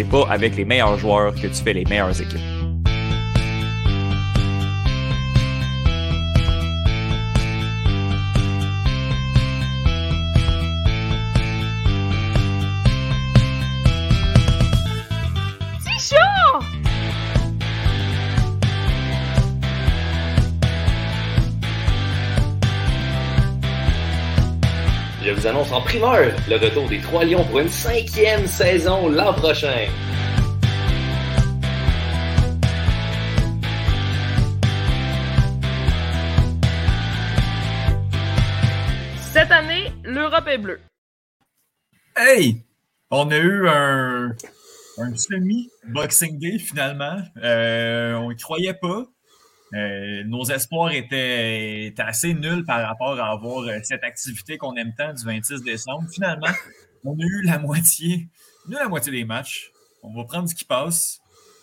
C'est pas avec les meilleurs joueurs que tu fais les meilleures équipes. Vous annonce en primeur le retour des Trois Lions pour une cinquième saison l'an prochain. Cette année, l'Europe est bleue. Hey! On a eu un, un semi-Boxing Day finalement. Euh, on ne croyait pas. Euh, nos espoirs étaient, assez nuls par rapport à avoir euh, cette activité qu'on aime tant du 26 décembre. Finalement, on a eu la moitié, nous la moitié des matchs. On va prendre ce qui passe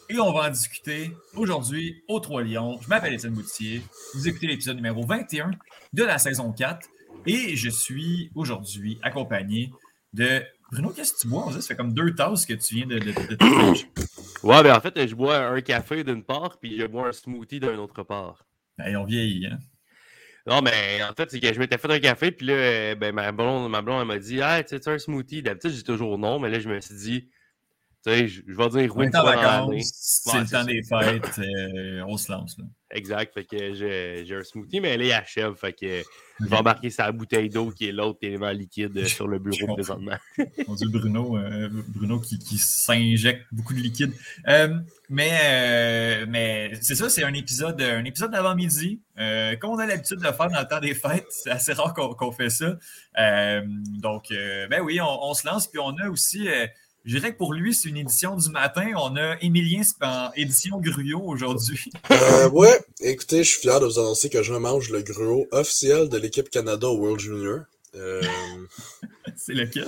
et on va en discuter aujourd'hui au Trois Lions. Je m'appelle Étienne Boutier. Vous écoutez l'épisode numéro 21 de la saison 4 et je suis aujourd'hui accompagné de Bruno. Qu'est-ce que tu bois? Ça fait comme deux tasses que tu viens de, de, de, de... Ouais, ben en fait, je bois un café d'une part, puis je bois un smoothie d'une autre part. Ben, on vieillit, hein? Non, mais en fait, c'est que je m'étais fait un café, puis là, ben, ma blonde, ma blonde elle m'a dit Ah, tu sais, un smoothie? D'habitude, j'ai toujours non, mais là, je me suis dit Tu sais, je, je vais dire oui. C'est le temps des fêtes, euh, on se lance. Là. Exact, fait que j'ai un smoothie, mais là, il achève, fait que je vais embarquer sa bouteille d'eau qui est l'autre élément liquide sur le bureau présentement. On dit Bruno, euh, Bruno qui, qui s'injecte beaucoup de liquide. Euh, mais euh, mais c'est ça, c'est un épisode, un épisode d'avant-midi. Euh, comme on a l'habitude de le faire dans le temps des fêtes, c'est assez rare qu'on qu fait ça. Euh, donc, ben oui, on, on, se lance. Puis on a aussi je dirais que pour lui, c'est une édition du matin. On a Émilien en édition gruau aujourd'hui. Euh, ouais, écoutez, je suis fier de vous annoncer que je mange le gruau officiel de l'équipe Canada au World Junior. Euh... c'est lequel?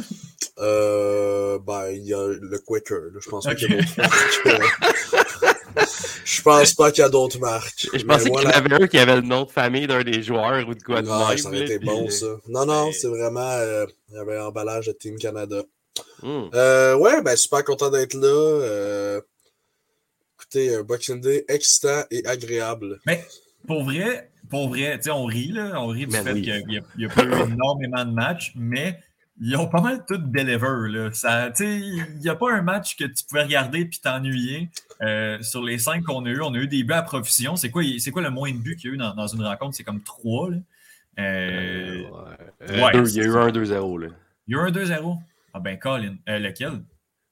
Euh, ben, il y a le Quaker. Là. Je pense okay. pas qu'il y a d'autres marques. Je pense pas qu'il y a d'autres marques. Je pensais voilà. qu'il y en avait un qui avait le nom de famille d'un des joueurs ou de quoi de non, même. Ça aurait été bon, ça. Non, non, c'est vraiment... Euh, il y avait un emballage de Team Canada. Mm. Euh, ouais, ben super content d'être là. Euh, écoutez, un Boxing Day excitant et agréable. Mais pour vrai, pour vrai, tu sais, on rit, là, on rit du ben fait oui. qu'il n'y a, a, pas eu énormément de matchs, mais ils ont pas mal tout deliver. Là. Ça, il n'y a pas un match que tu pouvais regarder et t'ennuyer. Euh, sur les cinq qu'on a eu, on a eu des buts à profusion. C'est quoi, quoi le moins de buts qu'il y a eu dans, dans une rencontre? C'est comme trois. Là. Euh, ouais. ouais il y a eu un 2-0. Il y a eu un 2-0. Ah ben, Colin. Euh, lequel?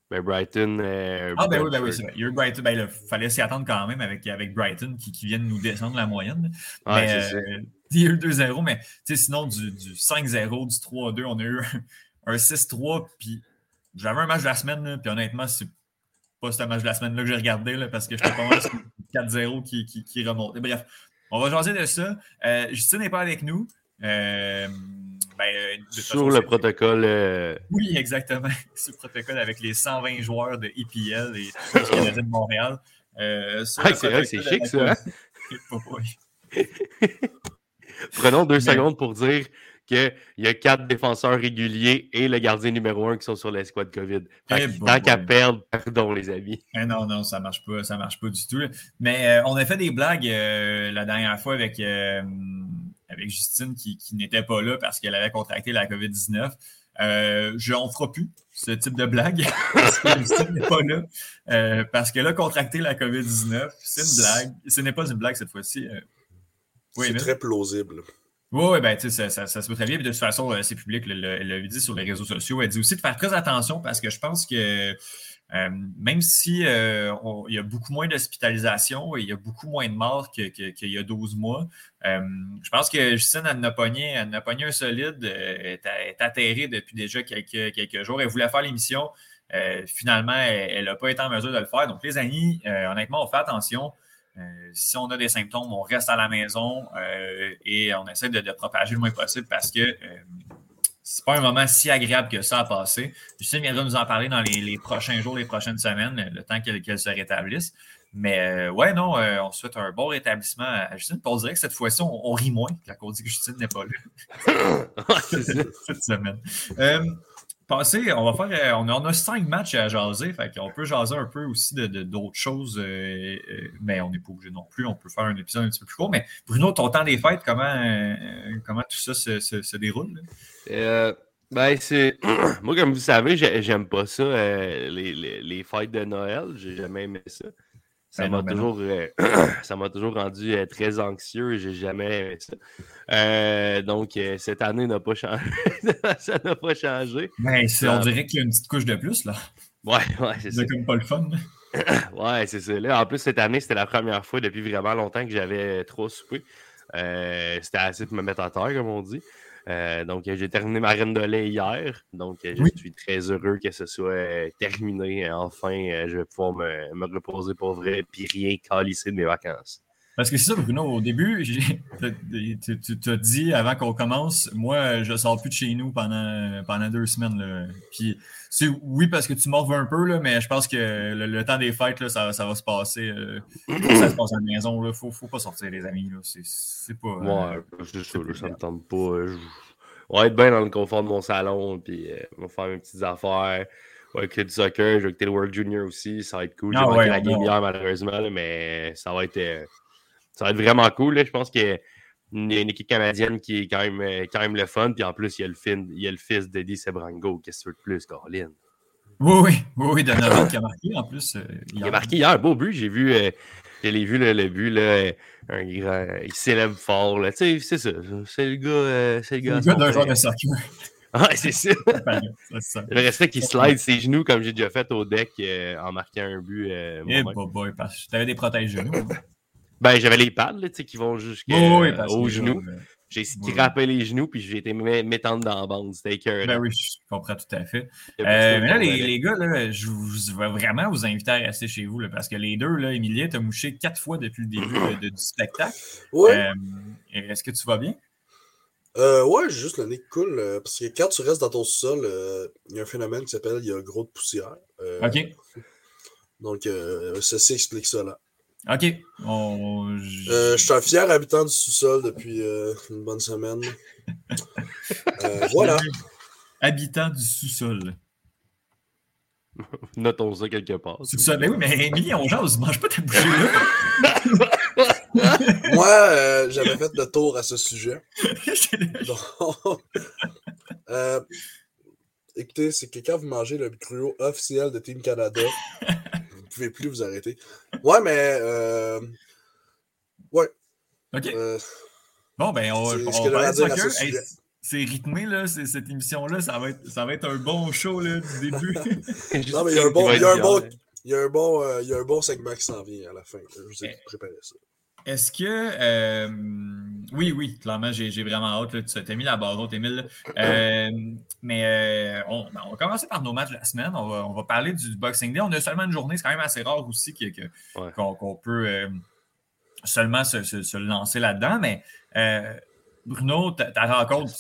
Ben, Brighton. Euh, ah ben oui, ben oui, c'est vrai. Il y a eu Brighton. Ben, il fallait s'y attendre quand même avec, avec Brighton qui, qui viennent nous descendre la moyenne. Mais, euh, il y a eu 2-0, mais sinon, du, du 5-0, du 3-2, on a eu un, un 6-3. Puis j'avais un match de la semaine, puis honnêtement, c'est pas ce match de la semaine-là que j'ai regardé là, parce que j'étais pas mal sur 4-0 qui, qui, qui remontait. Bref, on va jaser de ça. Euh, Justine n'est pas avec nous. Euh, ben, sur le protocole. Euh... Oui, exactement. Sur le protocole avec les 120 joueurs de EPL et Canadiens de Montréal. Euh, ah, c'est chic, ça. Hein? Prenons deux Mais... secondes pour dire qu'il y a quatre défenseurs réguliers et le gardien numéro un qui sont sur l'escouade COVID. Fait bon, tant qu'à perdre, pardon, les amis. Eh non, non, ça marche pas. Ça marche pas du tout. Mais euh, on a fait des blagues euh, la dernière fois avec euh, avec Justine qui, qui n'était pas là parce qu'elle avait contracté la COVID-19. Euh, je n'en ferai plus ce type de blague parce que Justine n'est pas là. Euh, parce qu'elle a contracté la COVID-19. C'est une blague. Ce n'est pas une blague cette fois-ci. Euh... Oui, c'est très plausible. Oui, oui, ben, tu sais, ça, ça, ça, se peut très bien. Puis de toute façon, c'est public, elle l'avait dit sur les réseaux sociaux. Elle dit aussi de faire très attention parce que je pense que Euh, même si euh, il y a beaucoup moins d'hospitalisation et il y a beaucoup moins de morts qu'il y a 12 mois, euh, je pense que Justine, elle n'a pogné, un solide, est, est, atterrée depuis déjà quelques, quelques jours. Elle voulait faire l'émission. finalement, elle n'a pas été en mesure de le faire. Donc, les amis, honnêtement, on fait attention. si on a des symptômes, on reste à la maison et on essaie de, de, propager le moins possible parce que c'est pas un moment si agréable que ça à passer. Justine viendra nous en parler dans les, prochains jours, les prochaines semaines, le temps qu'elle se rétablisse. Mais euh, ouais, non, euh, on souhaite un bon rétablissement à Justine. on dirait que cette fois-ci, on, rit moins quand on dit que Justine n'est pas là cette semaine. Euh, passer, on va faire, on a, cinq matchs à jaser, fait qu'on peut jaser un peu aussi de, d'autres choses, mais on n'est pas obligé non plus. On peut faire un épisode un petit peu plus court. Mais Bruno, ton temps des fêtes, comment, comment tout ça se, se déroule? Euh, ben, c'est. Moi, comme vous savez, j'aime pas ça, euh, les, les, les, fêtes de Noël. J'ai jamais aimé ça. Ça m'a toujours, euh, ça m'a toujours rendu très anxieux et j'ai jamais aimé ça. donc, cette année n'a pas changé. ça n'a pas changé. Ben, on dirait qu'il y a une petite couche de plus, là. Ouais, ouais, c'est ça. comme pas le fun. ouais, c'est ça. Là, en plus, cette année, c'était la première fois depuis vraiment longtemps que j'avais trop soupé. c'était assez pour me mettre à terre, comme on dit. Euh, donc, j'ai terminé ma reine de lait hier. Donc, je suis très heureux que ce soit euh, terminé. Enfin, euh, je vais pouvoir me, reposer pour vrai et rien calisser de mes vacances. Parce que c'est ça, Bruno, au début, tu t'as dit avant qu'on commence, moi, je sors plus de chez nous pendant, pendant deux semaines. Là. Puis, oui, parce que tu morves un peu, là, mais je pense que le, temps des fêtes, là, ça, ça, va se passer. ça se passe à la maison. Il ne faut, faut, pas sortir, les amis. C'est pas. Ouais, c'est ça, ça me tente pas. On va être bien dans le confort de mon salon, puis on va faire mes petites affaires. Ouais, avec du soccer, je vais avec le World Junior aussi, ça va être cool. J'ai ah, ouais, la game hier, malheureusement, mais ça va être. Ça va être vraiment cool. Je pense qu'il y a une, équipe canadienne qui est quand même, euh, quand même le fun. Puis en plus, il y a le, il y a le fils d'Eddie Sebrango. Qu'est-ce que tu veux de plus, Caroline? Oui, oui, oui, oui Donovan qui a marqué en plus. Euh, il a marqué hier un beau but. J'ai vu, euh, vu le but, là, un grand, il célèbre fort. Tu sais, c'est ça. C'est le gars. c'est le gars, gars d'un joueur de soccer. Ah, c'est ça. ça. Le respect qui slide ses genoux comme j'ai déjà fait au deck en marquant un but. Eh, hey, boy, parce que t'avais des protèges genoux. Ben, j'avais les pads là, qui vont jusqu'aux genoux. J'ai scrappé les genoux, puis j'ai été m'étendre dans la bande. C'était. Ben oui, je comprends tout à fait. Euh, mais là, les, les, gars, là, je, vous, vais vraiment vous inviter à rester chez vous, là, parce que les deux, là, Emilie, t'as mouché quatre fois depuis le début de, du spectacle. Oui. Euh, Est-ce que tu vas bien? Euh, ouais, juste le nez cool. Euh, parce que quand tu restes dans ton sol, il y a un phénomène qui s'appelle il y a gros de poussière. OK. Donc, ceci explique ça OK. Euh, je suis un fier habitant du sous-sol depuis euh, une bonne semaine. Euh, voilà. Habitant du sous-sol. Notons ça quelque part. Sous-sol. Ben oui, mais Émilie, on jase, mange pas ta bouchée là. Moi, j'avais fait le tour à ce sujet. écoutez, c'est que quand vous mangez le gruau officiel de Team Canada, pouvez plus vous arrêter. Ouais, mais. Euh... Ouais. OK. Euh... Bon, ben, on, on va soccer. c'est rythmé, là, cette émission-là. Ça, va être, ça va être un bon show là, du début. non, mais il y a un bon, il y a un bon, il y a un bon, euh, il y a un bon segment qui s'en vient à la fin. Je vous ai eh. préparé ça. Est-ce que. Euh, oui, oui, clairement, j'ai vraiment hâte. Là, tu t'es mis la barre haute, Émile. Euh, mais euh, on, ben, on, va commencer par nos matchs de la semaine. On va, on va, parler du Boxing Day. On a seulement une journée, c'est quand même assez rare aussi qu'on peut seulement se, se, se lancer là-dedans. Mais Bruno, ta, ta rencontre,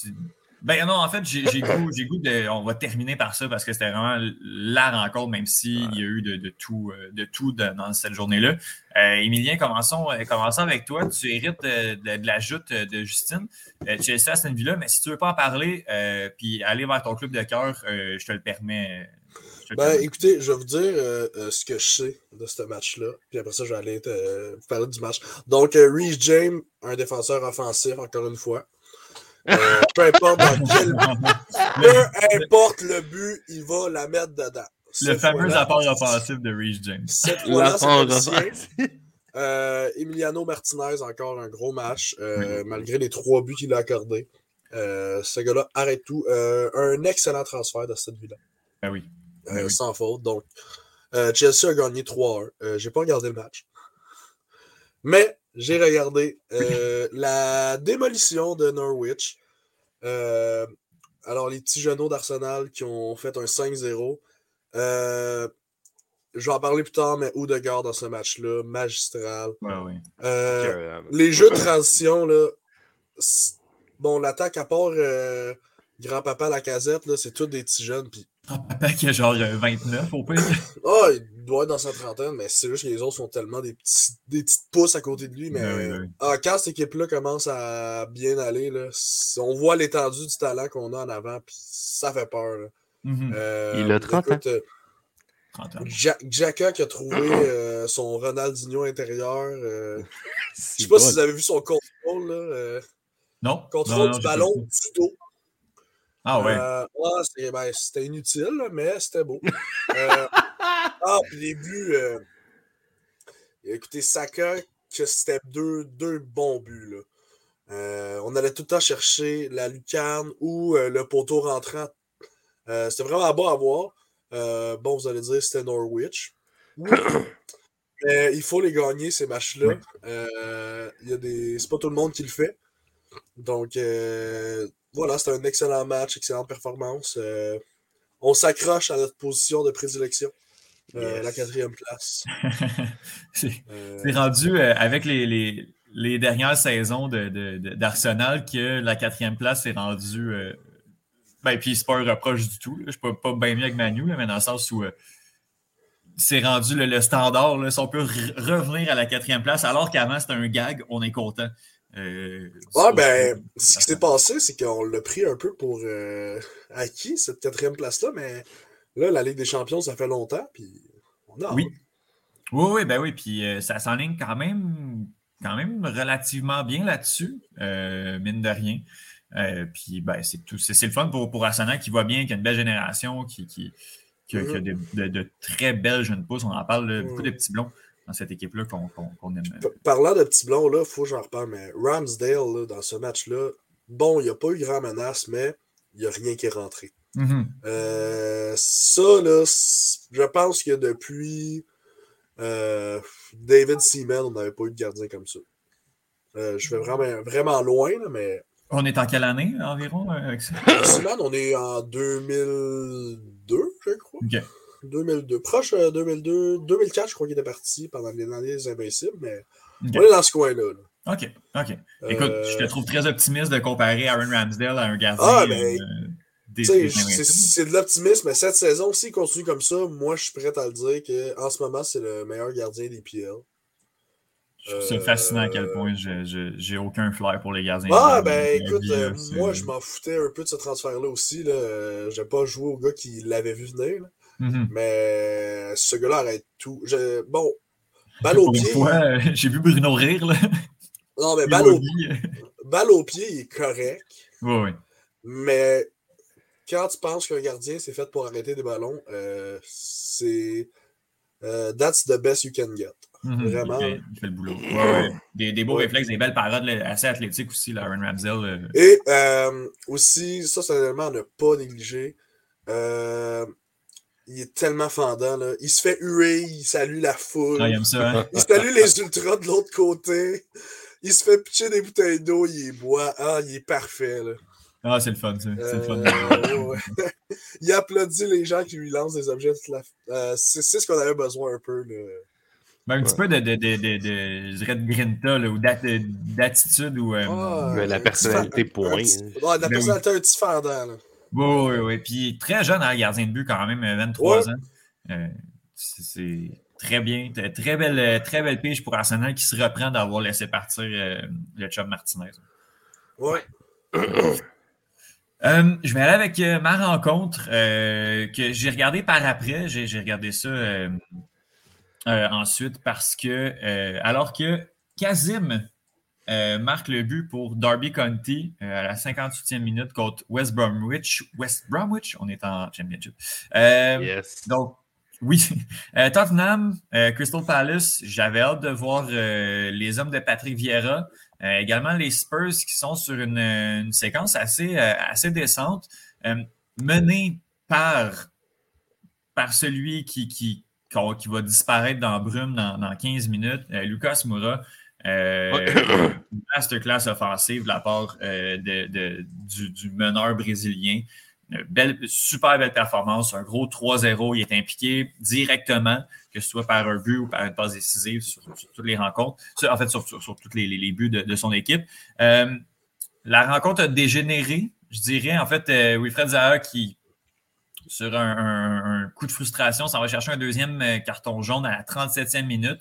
ben non, en fait, j'ai goût, goût de. On va terminer par ça parce que c'était vraiment la rencontre, même s'il y a eu de, tout, de tout euh, dans cette journée-là. Euh, Émilien, commençons, euh, commençons avec toi. Tu hérites de, la joute de Justine. tu es à cette Villa, mais si tu ne veux pas en parler puis aller vers ton club de cœur, je te le permets. ben, écoutez, je vais vous dire ce que je sais de ce match-là. Puis après ça, je vais aller vous parler du match. Donc, Reese James, un défenseur offensif, encore une fois. Euh, peu importe peu importe le but, il va la mettre dedans. le fameux apport offensif de Reece James. Cette euh, Emiliano Martinez, encore un gros match, euh, malgré les trois buts qu'il a accordés. ce gars-là arrête tout. un excellent transfert de cette villa. Ben oui. Ben oui. Sans faute. Donc, Chelsea a gagné 3-1. j'ai pas regardé le match. Mais j'ai regardé la démolition de Norwich. alors, les petits genoux d'Arsenal qui ont fait un 5-0. je vais en parler plus tard, mais Odegaard dans ce match-là, magistral. les jeux de transition, là, bon, l'attaque à part grand-papa la casette, c'est tous des petits jeunes. Puis... Grand-papa qui a genre 29 euh, au pire. Ah, il doit être dans sa trentaine, mais c'est juste que les autres sont tellement des, petits, des petites pousses à côté de lui. Mais ah, quand cette équipe-là commence à bien aller, là, on voit l'étendue du talent qu'on a en avant, puis ça fait peur. Mm-hmm. Euh, il a 30 ans. Euh, Jacka qui a trouvé son Ronaldinho intérieur. je sais pas si vous avez vu son contrôle. Là, non. Contrôle du ballon du dos. Ah ouais. Euh, ben, c'était inutile, mais c'était beau. Euh, ah, puis les buts. Euh, écoutez, Saka, que c'était deux, deux bons buts. Là. on allait tout le temps chercher la lucarne ou le poteau rentrant. c'était vraiment beau à voir. bon, vous allez dire c'était Norwich. Mais il faut les gagner, ces matchs-là. des... C'est pas tout le monde qui le fait. Donc, voilà, c'était un excellent match, excellente performance. Euh, on s'accroche à notre position de prédilection. Euh, la quatrième place. Euh, c'est rendu avec les, les, dernières saisons d'Arsenal de, que la quatrième place est rendue. ben, puis c'est pas un reproche du tout. Je suis pas, pas bien mieux avec Manu, mais dans le sens où c'est rendu le, standard. Là, si on peut revenir à la quatrième place, alors qu'avant c'était un gag, on est content. Euh, ah, ben, ce qui s'est passé, c'est qu'on l'a pris un peu pour euh, acquis, cette quatrième place-là, mais là, la Ligue des Champions, ça fait longtemps, puis on a. Oui. Oui, oui, ben oui, puis euh, ça s'enligne quand même, quand même relativement bien là-dessus, mine de rien. puis, ben, c'est tout. C'est le fun pour, pour Asana qui voit bien qu'il y a une belle génération, qui, qui, a, mm-hmm. de, très belles jeunes pousses. On en parle, beaucoup de petits blonds dans cette équipe-là qu'on aime. Parlant de petits blonds, il faut que j'en reparle, mais Ramsdale, dans ce match-là, bon, il n'y a pas eu grand menace, mais il n'y a rien qui est rentré. Mm-hmm. Euh, ça, là, je pense que depuis euh, David Seaman, on n'avait pas eu de gardien comme ça. Euh, je vais vraiment, vraiment loin, mais. On est en quelle année environ avec ça? Seaman, on est en 2002, je crois. 2002. Proche 2002, euh, 2004, je crois qu'il était parti pendant les années invincibles, mais on est dans ce coin-là. OK, OK. Écoute, je te euh, trouve très optimiste de comparer Aaron Ramsdale à un gardien. Ah, ben, euh, c'est de l'optimisme, mais cette saison, s'il continue comme ça, moi, je suis prêt à le dire qu'en ce moment, c'est le meilleur gardien des PL. C'est fascinant à quel point j'ai aucun flair pour les gardiens. Ah, ben écoute, moi, je m'en foutais un peu de ce transfert-là aussi. Je n'ai pas joué au gars qui l'avait vu venir. Mm-hmm. Mais ce gars-là arrête tout. bon, balle au pied. J'ai vu Bruno rire. Là. Non, mais balle au... balle au, pied, il est correct. Oui, oui. Mais quand tu penses qu'un gardien, c'est fait pour arrêter des ballons, euh, c'est. Euh, that's the best you can get. Mm-hmm. Vraiment. Il fait, le boulot. Ouais, Des, des, beaux réflexes, des belles parades assez athlétiques aussi, là, Aaron Ramsdale. Euh. Et aussi, ça, c'est un élément à ne pas négliger. Euh, il est tellement fendant. Là. Il se fait huer, il salue la foule. Ah, il aime ça, hein? Il salue les ultras de l'autre côté. Il se fait pitcher des bouteilles d'eau, il boit. Ah, il est parfait. Là. Ah, c'est le fun, ça. C'est le fun. Euh, il applaudit les gens qui lui lancent des objets. Euh, c'est ce qu'on avait besoin un peu. Là. Ben, un petit peu de, de, de, de, de, je dirais de grinta là, ou d'attitude ou. Euh, ah, la personnalité point. Ouais, la ben personnalité un petit fendant. Là. Oui, oui, oui. Puis très jeune, hein, gardien de but quand même, 23 ans. Euh, c'est très bien. Très belle, très belle pige pour Arsenal qui se reprend d'avoir laissé partir euh, le Chum Martinez. Oui. Euh, je vais aller avec ma rencontre que j'ai regardé par après. J'ai regardé ça ensuite parce que alors que Kazim euh, marque le but pour Darby County euh, à la 58e minute contre West Bromwich. West Bromwich, on est en championship. Euh, yes. Donc, oui. Tottenham, Crystal Palace, j'avais hâte de voir les hommes de Patrick Vieira. également les Spurs qui sont sur une, séquence assez, assez décente, menée par, par celui qui, qui, qui va disparaître dans brume dans, 15 minutes. Lucas Moura, euh, masterclass offensive de la part de, du, meneur brésilien. Belle, super belle performance, un gros 3-0. Il est impliqué directement, que ce soit par un but ou par une passe décisive sur, toutes les rencontres, en fait, sur, tous les, buts de, son équipe. Euh, la rencontre a dégénéré, je dirais. En fait, euh, Wilfred Zaha qui, sur un, coup de frustration, ça va chercher un deuxième euh, carton jaune à la 37e minute.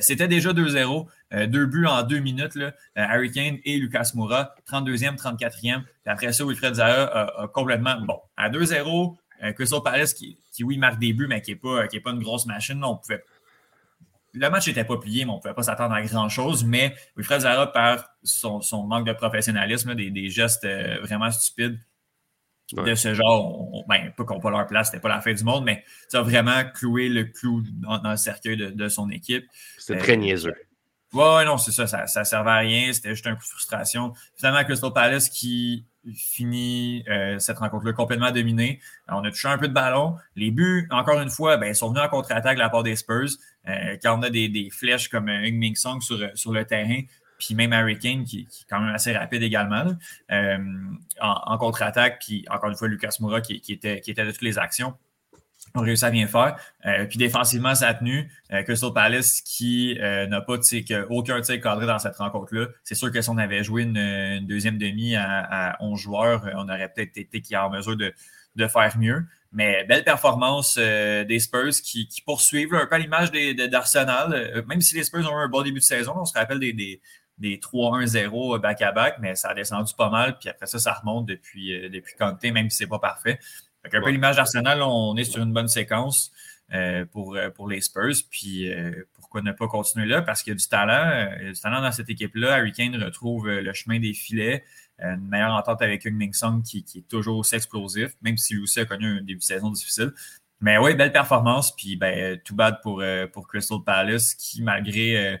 C'était déjà 2-0. deux buts en deux minutes. Harry Kane et Lucas Moura, 32e, 34e. après ça, Wilfred Zaha a, complètement. Bon, à 2-0, Crystal Palace qui, qui, oui, marque des buts, mais qui n'est pas, pas une grosse machine. On pouvait le match n'était pas plié, mais on ne pouvait pas s'attendre à grand-chose. Mais Wilfred Zara, par son, manque de professionnalisme, des, gestes euh, vraiment stupides de ce genre, ben, pas qu'on pas leur place, c'était pas la fin du monde, mais ça a vraiment cloué le clou dans, le cercueil de, son équipe. C'était très niaiseux. Ouais, non, c'est ça, ça, ne servait à rien, c'était juste un coup de frustration. Finalement, Crystal Palace qui finit euh, cette rencontre-là complètement dominée. on a touché un peu de ballon. Les buts, encore une fois, ben, sont venus en contre-attaque de la part des Spurs. Euh, quand on a des, flèches comme un Ming Song sur, sur le terrain, puis même Harry Kane, qui, est quand même assez rapide également, euh, en, contre-attaque, puis encore une fois, Lucas Moura qui, était, qui était de toutes les actions ont réussi à bien faire. Euh, puis défensivement, ça a tenu. Euh, Crystal Palace qui n'a pas aucun tir cadré dans cette rencontre-là. C'est sûr que si on avait joué une, deuxième demi à, 11 joueurs, on aurait peut-être été en mesure de, faire mieux. Mais belle performance des Spurs qui, poursuivent un peu l'image d'Arsenal. même si les Spurs ont eu un bon début de saison, on se rappelle des, 3-1-0 back-à-back, mais ça a descendu pas mal. Puis après ça, ça remonte depuis, depuis Conte, même si c'est pas parfait un peu l'image d'Arsenal, on est sur une bonne séquence euh, pour, euh, pour les Spurs. Puis euh, pourquoi ne pas continuer là? Parce qu'il y a du talent. Il y a du talent dans cette équipe-là. Harry Kane retrouve le chemin des filets. Une meilleure entente avec Heung-Min Song qui, est toujours aussi explosif, même si lui aussi a connu un début de saison difficile. Mais oui, belle performance. Puis ben, tout bad pour, pour Crystal Palace qui, malgré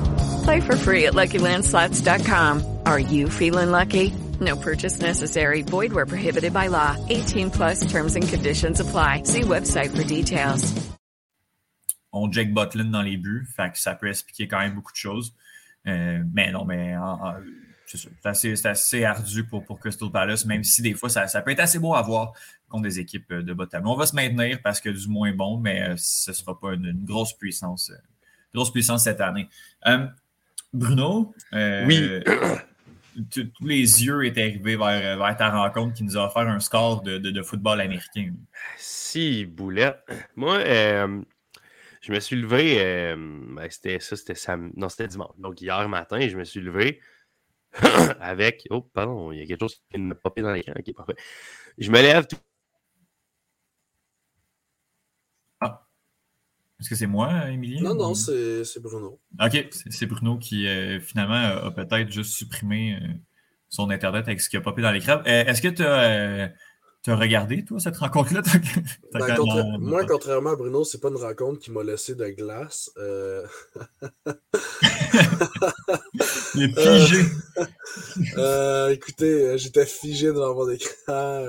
Play for free at LuckyLandSlots.com. Are you feeling lucky? No purchase necessary. Void where prohibited by law. 18 plus terms and conditions apply. See website for details. On Jake Butlin dans les buts, fait que ça peut expliquer quand même beaucoup de choses. Euh, mais non, mais c'est assez, assez, ardu pour, pour Crystal Palace, même si des fois ça, ça, peut être assez beau à voir contre des équipes de bas On va se maintenir parce que du moins bon, mais euh, ce ne sera pas une, une, grosse puissance, euh, grosse puissance cette année. Euh, Bruno, euh, oui. tous les yeux étaient arrivés vers, ta rencontre qui nous a offert un score de, football américain. Si, boulette. Moi, euh, je me suis levé, euh, ben, c'était ça, c'était non, c'était dimanche. Donc hier matin, je me suis levé avec. Oh, pardon, il y a quelque chose qui me popé dans l'écran. Ok, parfait. Je me lève, Est-ce que c'est moi, Émilie? Non, non, c'est Bruno. OK, c'est Bruno qui euh, finalement a peut-être juste supprimé euh, son Internet avec ce qui a popé dans l'écran. Euh, est-ce que tu as, regardé, toi, cette rencontre-là? Ben, moi, contrairement à Bruno, c'est pas une rencontre qui m'a laissé de glace. Il est figé. écoutez, j'étais figé devant mon écran.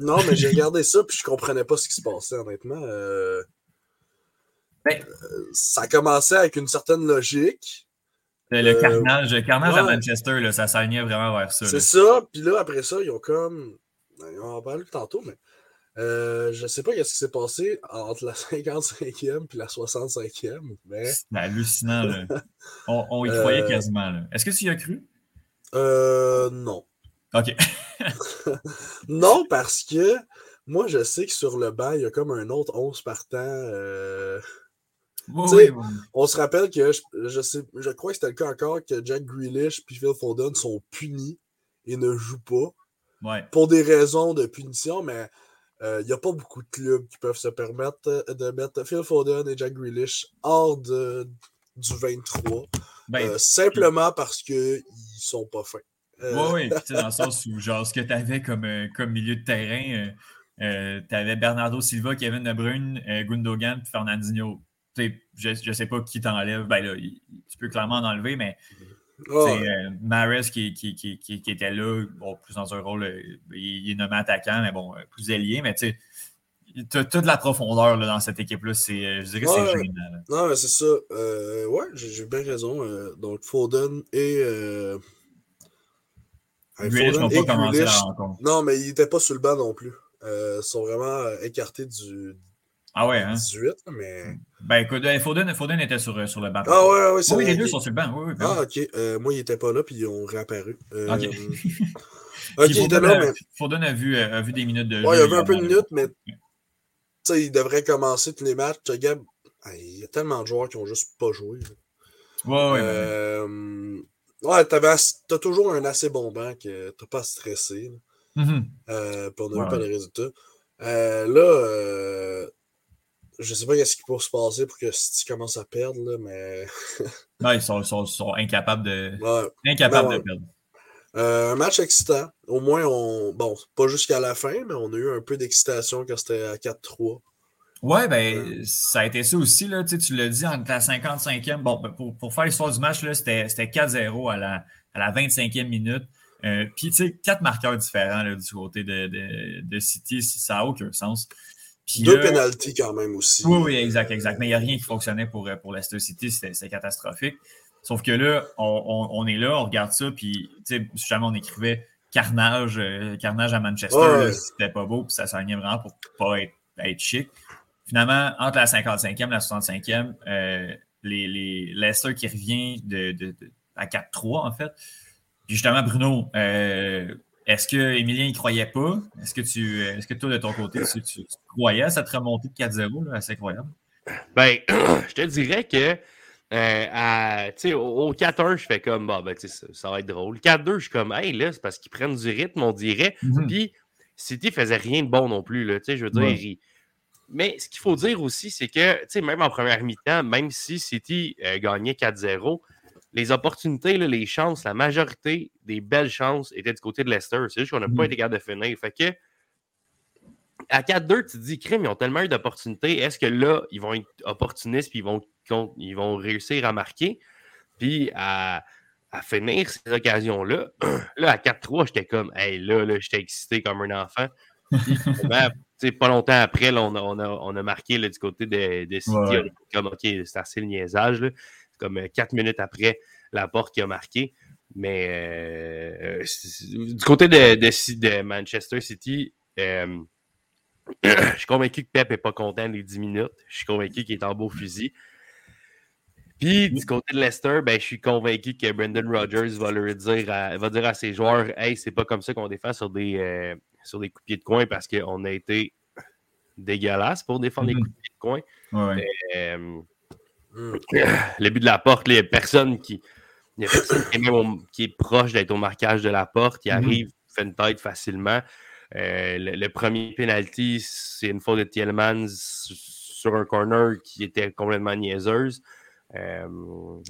non, mais j'ai regardé ça puis je comprenais pas ce qui se passait, honnêtement. Ben, ça commençait avec une certaine logique. Le euh, carnage, le carnage à Manchester, là, ça s'alignait vraiment vers ça. C'est ça. Puis là, après ça, ils ont comme. On en parle tantôt, mais. Euh, je ne sais pas ce qui s'est passé entre la 55e et la 65e. Mais... C'est hallucinant. Là. On, y croyait euh, quasiment. Est-ce que tu y as cru? Euh, non. OK. non, parce que moi, je sais que sur le banc, il y a comme un autre 11 partant. Euh... Oui, oui, On se rappelle que je, sais, je crois que c'était le cas encore que Jack Grealish et Phil Foden sont punis et ne jouent pas. Ouais. Pour des raisons de punition, mais euh, il n'y a pas beaucoup de clubs qui peuvent se permettre de mettre Phil Foden et Jack Grealish hors de, du 23. Ben, euh, simplement parce qu'ils ne sont pas fins. Euh... Oui, oui. dans le sens où, genre, ce que tu avais comme, euh, comme milieu de terrain, tu avais Bernardo Silva, Kevin De Bruyne, Gundogan et Fernandinho. Je ne sais pas qui t'enlève. Ben là, tu peux clairement en enlever, mais c'est Mares qui, qui, qui, qui, était là, bon, plus dans un rôle, il, est nommé attaquant, mais bon, plus ailier, mais tu sais, tu as toute la profondeur là, dans cette équipe-là. Je dirais que c'est génial. Non, mais c'est ça. Euh, ouais, j'ai bien raison. Euh, donc, Foden et. Euh... Grealish n'ont pas commencé la rencontre. Non, mais ils n'étaient pas sur le banc non plus. Euh, ils sont vraiment écartés du, ah ouais, hein? 18, mais. Ben écoute, Foden, Foden était sur, sur le banc. Ah ouais, ouais, c'est Oui, les deux sont sur le banc. Oui, oui, ah, ok. moi, il n'était pas là, puis ils ont réapparu. ok. ok, il était là, mais. Foden a vu, a vu des minutes de jeu. Ouais, il a vu un peu de minutes, mais il devrait commencer tous les matchs. Gab, il y a tellement de joueurs qui n'ont juste pas joué. Ouais, ouais. Euh, ouais, t'as toujours un assez bon banc que t'as pas stressé. Mm-hmm. euh, on n'a pas les résultats. Euh, là, euh, je sais pas ce qui peut se passer pour que si tu commences à perdre, là, mais. non, ils sont, sont, sont incapables de, incapables de perdre. Euh, un match excitant. Au moins, on. Bon, pas jusqu'à la fin, mais on a eu un peu d'excitation quand c'était à 4-3. Ouais, ben, euh. ça a été ça aussi, là. Tu, l'as dit, entre la 55e. Bon, ben, pour, pour faire l'histoire du match, c'était 4-0 à la, à la 25e minute. Euh, Puis, tu sais, quatre marqueurs différents là, du côté de, de, de City, ça n'a aucun sens. Deux pénalties quand même aussi. Oui, oui, exact, exact. Mais il n'y a rien qui fonctionnait pour, pour Leicester City, c'était catastrophique. Sauf que là, on, est là, on regarde ça, puis si jamais on écrivait carnage, euh, carnage à Manchester, c'était pas beau, puis ça s'alignait vraiment pour pas être, être, chic. Finalement, entre la 55e et la 65e, euh, les, les Leicester qui revient de, à 4-3, en fait. Puis justement, Bruno, euh, est-ce que Emilien y croyait pas? Est-ce que tu est-ce que toi, de ton côté, tu, croyais à cette remontée de 4-0? assez incroyable. Ben, je te dirais que euh, au, 4-1, je fais comme, bah, ben, ça, ça, va être drôle. 4-2, je suis comme, hey, là, c'est parce qu'ils prennent du rythme, on dirait. Mm-hmm. Puis, City faisait rien de bon non plus, là, je veux dire. Mais ce qu'il faut dire aussi, c'est que, même en première mi-temps, même si City euh, gagnait 4-0, les opportunités, les chances, la majorité des belles chances étaient du côté de Leicester. C'est juste qu'on n'a pas mm-hmm. été capable de finir. Fait que, à 4-2, tu te dis, crime, ils ont tellement eu d'opportunités. Est-ce que là, ils vont être opportunistes puis ils vont, ils vont réussir à marquer? Puis à, finir ces occasions-là. Là, à 4-3, j'étais comme, hey, là, là j'étais excité comme un enfant. Puis, pas longtemps après, on, a, on, a, marqué du côté de, de City. Comme, OK, c'est assez le niaisage. C'est comme euh, quatre minutes après la porte qui a marqué. Mais euh, euh, du côté de, de, Manchester City, je suis convaincu que Pep n'est pas content des 10 minutes. Je suis convaincu qu'il est en beau fusil. Puis du côté de Leicester, ben, je suis convaincu que Brendan Rodgers va leur dire à, va dire à ses joueurs Hey, c'est pas comme ça qu'on défend sur des, euh, sur des coups de pied de coin parce qu'on a été dégueulasse pour défendre les mm-hmm. coups de pied de coin. Mm. Le but de la porte, il n'y a personne qui. Il y a personne qui est, proche d'être au marquage de la porte. Il mm-hmm. arrive, fait une tête facilement. Euh, le, premier penalty, c'est une faute de Tielmans sur un corner qui était complètement niaiseuse. Euh,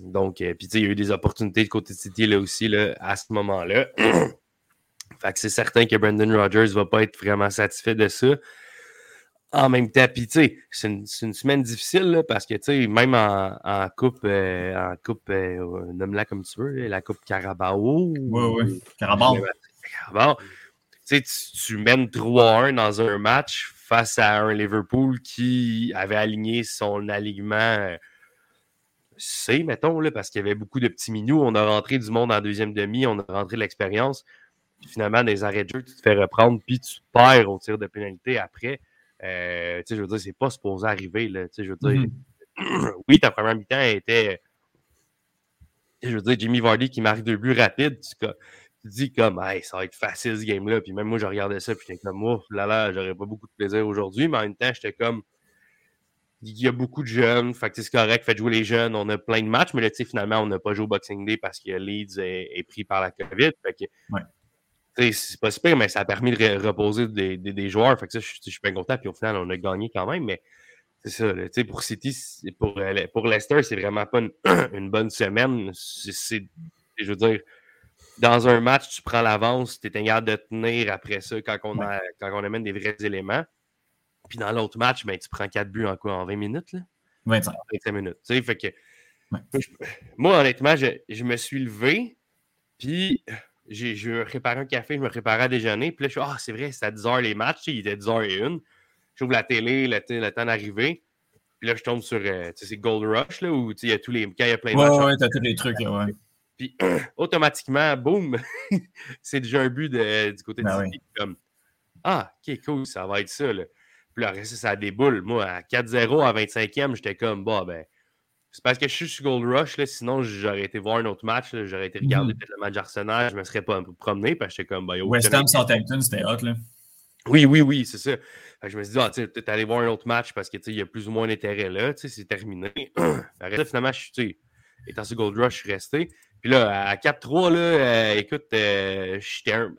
donc, euh, puis il y a eu des opportunités de côté de City là aussi là, à ce moment-là. fait que c'est certain que Brendan Rodgers ne va pas être vraiment satisfait de ça. En même temps, puis tu sais, c'est une, semaine difficile parce que tu sais, même en, coupe, en coupe nomme-la comme tu veux, la coupe Carabao. Oui, oui, Carabao. Carabao tu, tu mènes 3-1 dans un match face à un Liverpool qui avait aligné son alignement euh, C, mettons, là, parce qu'il y avait beaucoup de petits minous. On a rentré du monde en deuxième demi, on a rentré l'expérience. Finalement, dans les arrêts de jeu, tu te fais reprendre, puis tu perds au tir de pénalité après. Euh, je veux dire, c'est pas supposé arriver. Là, je veux dire, mm-hmm. oui, ta première mi-temps était je veux dire, Jimmy Vardy qui marque deux buts rapides, tu, dis comme, hey, ça va être facile ce game-là. Puis même moi, je regardais ça, puis j'étais comme, ouf, là là, j'aurais pas beaucoup de plaisir aujourd'hui. Mais en même temps, j'étais comme, il y a beaucoup de jeunes, fait que c'est correct, faites jouer les jeunes, on a plein de matchs, mais là, finalement, on n'a pas joué au Boxing Day parce que Leeds est, pris par la COVID. Fait que, c'est pas super, mais ça a permis de reposer des, joueurs. Fait que ça, je, suis bien content. Puis au final, on a gagné quand même. Mais c'est ça, là, pour City, pour, euh, pour Leicester, c'est vraiment pas une, bonne semaine. C'est, je veux dire, dans un match, tu prends l'avance, tu es capable de tenir après ça quand on, a, quand on amène des vrais éléments. Puis dans l'autre match, ben, tu prends 4 buts en quoi? En 20 minutes? Là? 25. 25 minutes. fait que, moi, honnêtement, je, me suis levé, puis je me un café, je me préparais à déjeuner. Puis là, je suis ah, c'est vrai, c'est à 10 h les matchs. Il était 10 h et 1. J'ouvre la télé, le, le temps d'arriver. Puis là, je tombe sur euh, c'est Gold Rush, là, où il y a tous les. Quand il y a plein de ouais, matchs. Ouais, t'as tous les trucs, là, ouais. Puis automatiquement, boum, c'est déjà un but de, du côté de ben comme Ah, ok, cool, ça va être ça. Là. Puis là, ça, ça déboule. Moi, à 4-0 à 25e, j'étais comme bah ben. C'est parce que je suis sur Gold Rush, là, sinon j'aurais été voir un autre match, j'aurais été regarder mm-hmm. le match Arsenal, je me serais pas promené parce que j'étais comme bah, West Ham Southampton, c'était hot là. Oui, oui, oui, c'est ça. je me suis dit, ah, tu es allé voir un autre match parce qu'il y a plus ou moins d'intérêt là, c'est terminé. finalement, je suis, étant sur Gold Rush, je suis resté. Puis là, à 4-3, là, euh, écoute, euh,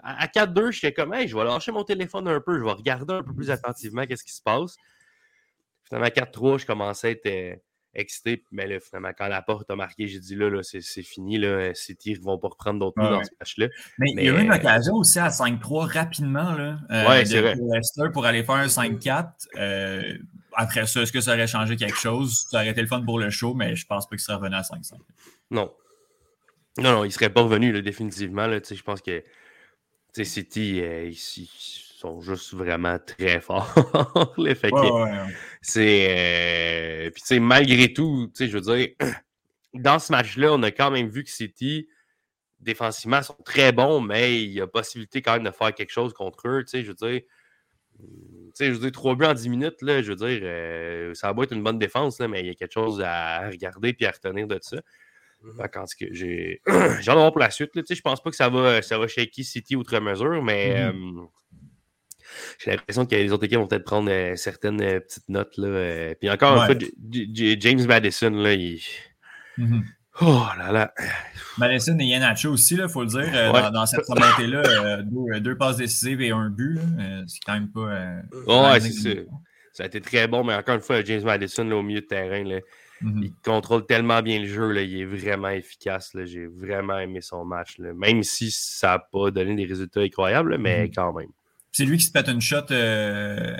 à 4-2, j'étais comme, hey, je vais lâcher mon téléphone un peu, je vais regarder un peu plus attentivement qu'est-ce qui se passe. Finalement, à 4-3, je commençais à être euh, excité. Mais là, finalement, quand la porte a marqué, j'ai dit, là, là c'est fini, là, City ne vont pas reprendre d'autres ah, dans ce match-là. Mais, il y a eu une occasion aussi à 5-3 rapidement, là, ouais, vrai. pour aller faire un 5-4. après ça, est-ce que ça aurait changé quelque chose? Ça aurait été le fun pour le show, mais je pense pas qu'il serait revenu à 5-5. Non, non, non, il ne serait pas revenu définitivement. Là, je pense que City, euh, ils, sont juste vraiment très forts. C'est. Puis, malgré tout, je veux dire, dans ce match-là, on a quand même vu que City, défensivement, sont très bons, mais il y a possibilité quand même de faire quelque chose contre eux. Je veux dire. je veux dire, trois buts en 10 minutes, là, je veux dire, euh, ça va être une bonne défense, là, mais il y a quelque chose à regarder et à retenir de ça. Mmh j'ai hâte de voir pour la suite. Là, je pense pas que ça va, ça va shaker City outre mesure, mais mmh j'ai l'impression que les autres équipes vont peut-être prendre euh, certaines euh, petites notes. Là, euh, puis encore une fois, James Madison, là, il. Mmh oh là là. Madison et Yanacho aussi, il faut le dire. dans, cette remontée-là, deux, passes décisives et un but. c'est quand même pas. ouais, c'est ça. a été très bon, mais encore une fois, James Madison au milieu de terrain. Là, Mm-hmm. Il contrôle tellement bien le jeu, là, il est vraiment efficace. J'ai vraiment aimé son match. Même si ça n'a pas donné des résultats incroyables, mais mm-hmm. quand même. C'est lui qui se pète une shot euh,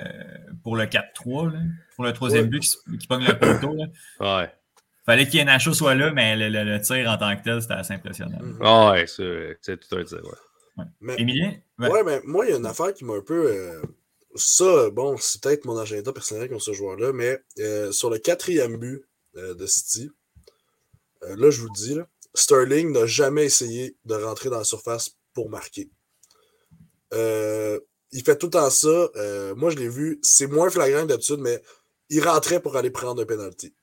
pour le 4-3, pour le troisième but qui, qui pogne le poteau. Ouais. Fallait qu'il qu'Yenacho soit là, mais le, tir en tant que tel, c'était assez impressionnant. Mm-hmm. ouais, c'est tout un tir. Ouais. Mais, Emilien? Ouais. mais moi, il y a une affaire qui m'a un peu. Euh, ça, bon, c'est peut-être mon agenda personnel contre ce joueur-là, mais euh, sur le quatrième but, euh, de City. Euh, là, je vous dis, Sterling n'a jamais essayé de rentrer dans la surface pour marquer. Euh, il fait tout le temps ça. moi, je l'ai vu. C'est moins flagrant que d'habitude, mais il rentrait pour aller prendre un penalty.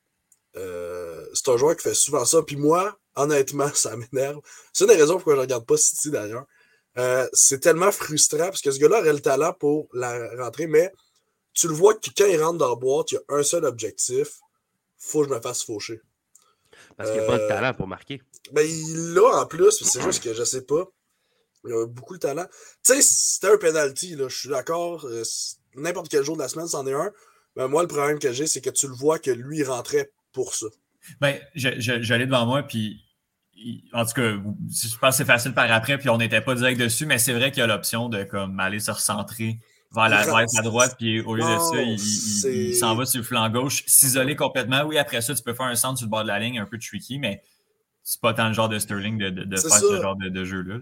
c'est un joueur qui fait souvent ça. Puis moi, honnêtement, ça m'énerve. C'est une des raisons pourquoi je ne regarde pas City d'ailleurs. c'est tellement frustrant parce que ce gars-là aurait le talent pour la rentrer, mais tu le vois que quand il rentre dans la boîte, il y a un seul objectif faut que je me fasse faucher. Parce qu'il n'a pas de euh, talent pour marquer. Ben, il l'a en plus, c'est juste que je sais pas. Il a beaucoup de talent. Tu sais, c'était un penalty, là, je suis d'accord. Euh, n'importe quel jour de la semaine, c'en est un. Mais moi, le problème que j'ai, c'est que tu le vois que lui, il rentrait pour ça. Ben, j'allais devant moi, puis en tout cas, je pense que c'est facile par après, puis on n'était pas direct dessus, mais c'est vrai qu'il y a l'option de comme aller se recentrer vers la, la droite, puis au lieu de ça, il, s'en va sur le flanc gauche, s'isoler complètement. Oui, après ça, tu peux faire un centre sur le bord de la ligne, un peu tricky, mais c'est pas tant le genre de Sterling de, faire ce genre de, jeu-là.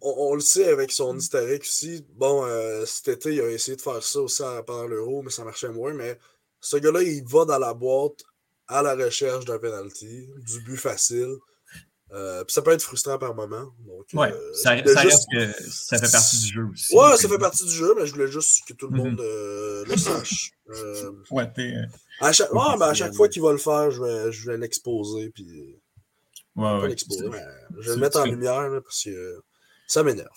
on, le sait avec son historique aussi. Bon, euh, cet été, il a essayé de faire ça aussi pendant l'Euro, mais ça marchait moins. Mais ce gars-là, il va dans la boîte à la recherche d'un penalty, du but facile. Euh, ça peut être frustrant par moment. Donc, ouais, euh, ça, reste que ça fait partie du jeu aussi. Ouais, ça fait partie du jeu, mais je voulais juste que tout le monde mhm. euh, le sache. ouais. À chaque, ouais, mais à chaque fois qu'il va le faire, je vais, je vais l'exposer. Puis... Ouais, mais je vais le mettre en lumière parce que ça m'énerve.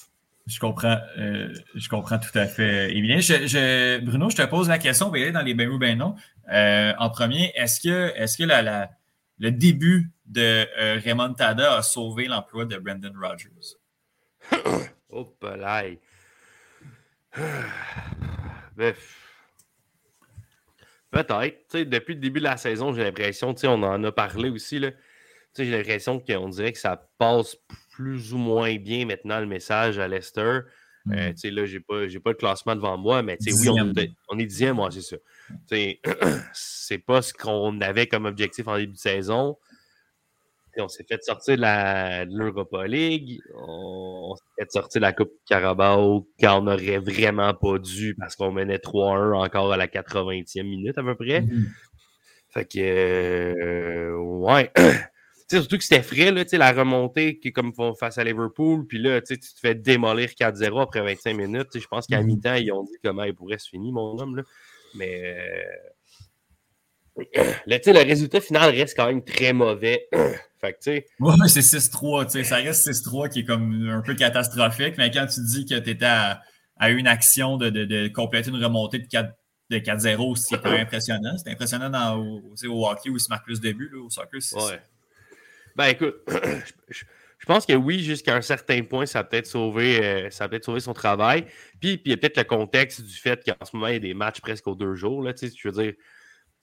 Je comprends, euh, je comprends tout à fait. Et bien, je, Bruno, je te pose la question, on va aller dans les ben ou ben non. Euh, en premier, est-ce que, est que la, le début de euh, Raymond Tada a sauvé l'emploi de Brendan Rodgers? oh, là. Peut-être. Depuis le début de la saison, j'ai l'impression, on en a parlé aussi. J'ai l'impression qu'on dirait que ça passe plus ou moins bien maintenant le message à Leicester. Euh, mm. là, j'ai pas, pas le classement devant moi, mais oui, on, on, est dixième, moi, c'est ça. c'est pas ce qu'on avait comme objectif en début de saison on s'est fait sortir de l'Europa League, on, s'est fait sortir de la Coupe Carabao quand on n'aurait vraiment pas dû parce qu'on menait 3-1 encore à la 80e minute à peu près. Mm-hmm. Fait que, euh, ouais. surtout que c'était frais, là, la remontée qui comme face à Liverpool, puis là, tu te fais démolir 4-0 après 25 minutes. Je pense qu'à mm-hmm. mi-temps, ils ont dit comment il pourrait se finir, mon homme. Là. Mais euh, le, le résultat final reste quand même très mauvais. Fait que, ouais, c'est 6-3, ça reste 6-3 qui est comme un peu catastrophique, mais quand tu dis que tu étais à, une action de, de, compléter une remontée de 4 de 4-0, c'est impressionnant. C'est impressionnant dans, au, au, hockey où il se marque plus de buts, au soccer. Ouais. Ben écoute, je, pense que oui, jusqu'à un certain point, ça a peut-être sauvé, euh, ça peut sauvé son travail. Puis, puis il y a peut-être le contexte du fait qu'en ce moment, il y a des matchs presque aux deux jours. Là, je veux dire,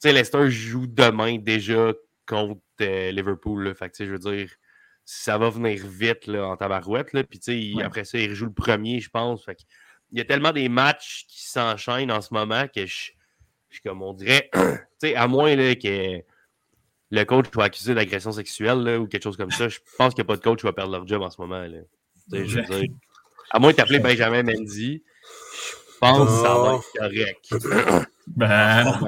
Leicester joue demain déjà contre euh, Liverpool. Là. Fait que, je veux dire, ça va venir vite là, en tabarouette. Là. Puis après ça, il rejoue le premier, je pense. Fait il y a tellement des matchs qui s'enchaînent en ce moment que je, comme on dirait, à moins là, que le coach soit accusé d'agression sexuelle ou quelque chose comme ça, je pense qu'il n'y a pas de coach qui va perdre leur job en ce moment. Là. Je veux dire, à moins d'appeler Benjamin Mendy, je pense que ça va être correct. ben,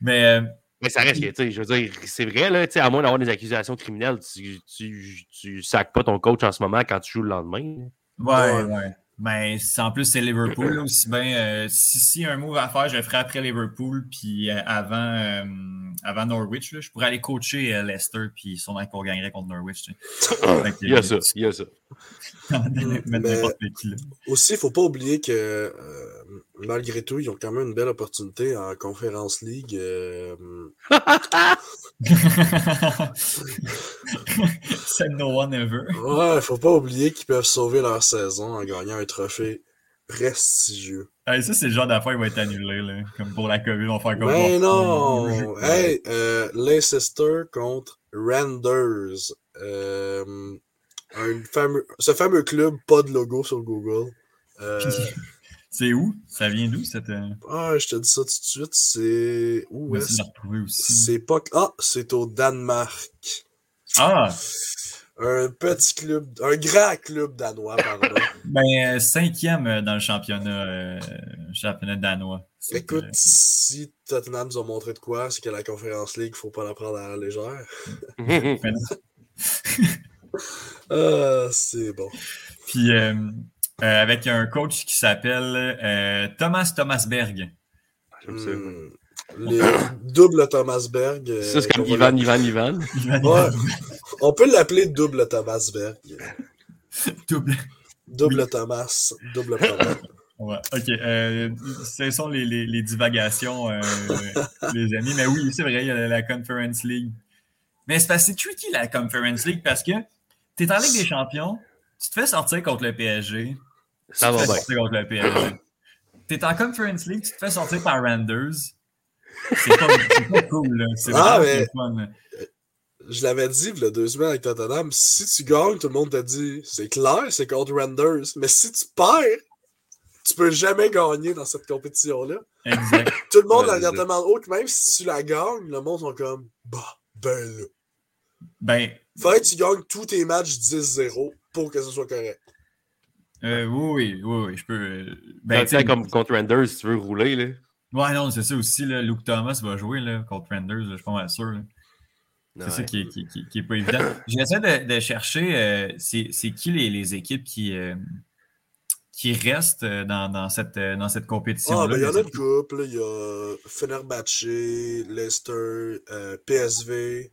mais euh, mais ça reste que, je veux dire, c'est vrai, là, à moins d'avoir des accusations criminelles, tu, tu, tu, sacs pas ton coach en ce moment quand tu joues le lendemain. Ouais, ouais. Mais en plus, c'est Liverpool, aussi bien. Euh, si, si un move à faire, je le ferai après Liverpool, puis euh, avant, euh, avant Norwich. Là, je pourrais aller coacher Leicester, puis sûrement qu'on gagnerait contre Norwich. il y a ça, il y a ça. aussi, il ne faut pas oublier que malgré tout, ils ont quand même une belle opportunité en Conference League. C'est no one ever. Ouais, faut pas oublier qu'ils peuvent sauver leur saison en gagnant un trophée prestigieux. ça, c'est le genre d'affaire qui va être annulé, là. Comme pour la COVID, on va faire comme Mais non! Hey, euh, Leicester contre Renders. Euh, un fameux, ce fameux club, pas de logo sur Google. Euh, c'est où? Ça vient d'où cette. Euh, ah, je te dis ça tout de suite. C'est. Où est-ce C'est pas. Ah, c'est au Danemark. Ah! Un petit club, un grand club danois, pardon. ben, cinquième euh, dans le championnat, euh, championnat danois. Écoute, si Tottenham nous a montré de quoi, c'est que la Conférence League, il ne faut pas la prendre à la légère. ah, c'est bon. Puis, euh, avec un coach qui s'appelle Thomas Thomasberg. J'aime ça. Hmm. Les double Thomas Berg. Euh, ça, c'est comme Ivan, Ivan, Ivan, Ouais. On peut l'appeler double Thomas Berg. double. Double Thomas. Double Thomas. Ouais, ok. Euh, ce sont les, les, les divagations, euh, les amis. Mais oui, c'est vrai, il y a la Conference League. Mais c'est assez tricky, la Conference League, parce que tu es en Ligue des Champions, tu te fais sortir contre le PSG. Ça va bien. sortir contre le PSG. Tu es en Conference League, tu te fais sortir par Randers. C'est pas, cool, C'est ah, mais... fun. Je l'avais dit il y a deux semaines avec Tottenham, si tu gagnes, tout le monde te dit c'est clair, c'est contre Renders. Mais si tu perds, tu peux jamais gagner dans cette compétition-là. Exact. Tout le monde ouais, a tellement haut que même si tu la gagnes, le monde sont comme bah, ben là. Ben. Faudrait que tu gagnes tous tes matchs 10-0 pour que ce soit correct. Euh, oui, oui, oui, je peux. Ben, tu comme contre Renders, si tu veux rouler, là. Ouais, non, c'est ça aussi. Là, Luke Thomas va jouer là, contre Renders, je suis pas mal sûr. C'est ça qui n'est pas évident. J'essaie de, de, chercher euh, c'est qui les, les, équipes qui, euh, qui restent euh, dans, dans cette, dans cette compétition-là. Ah, ben, il y en a une couple. Il y a Fenerbahce, Leicester, PSV,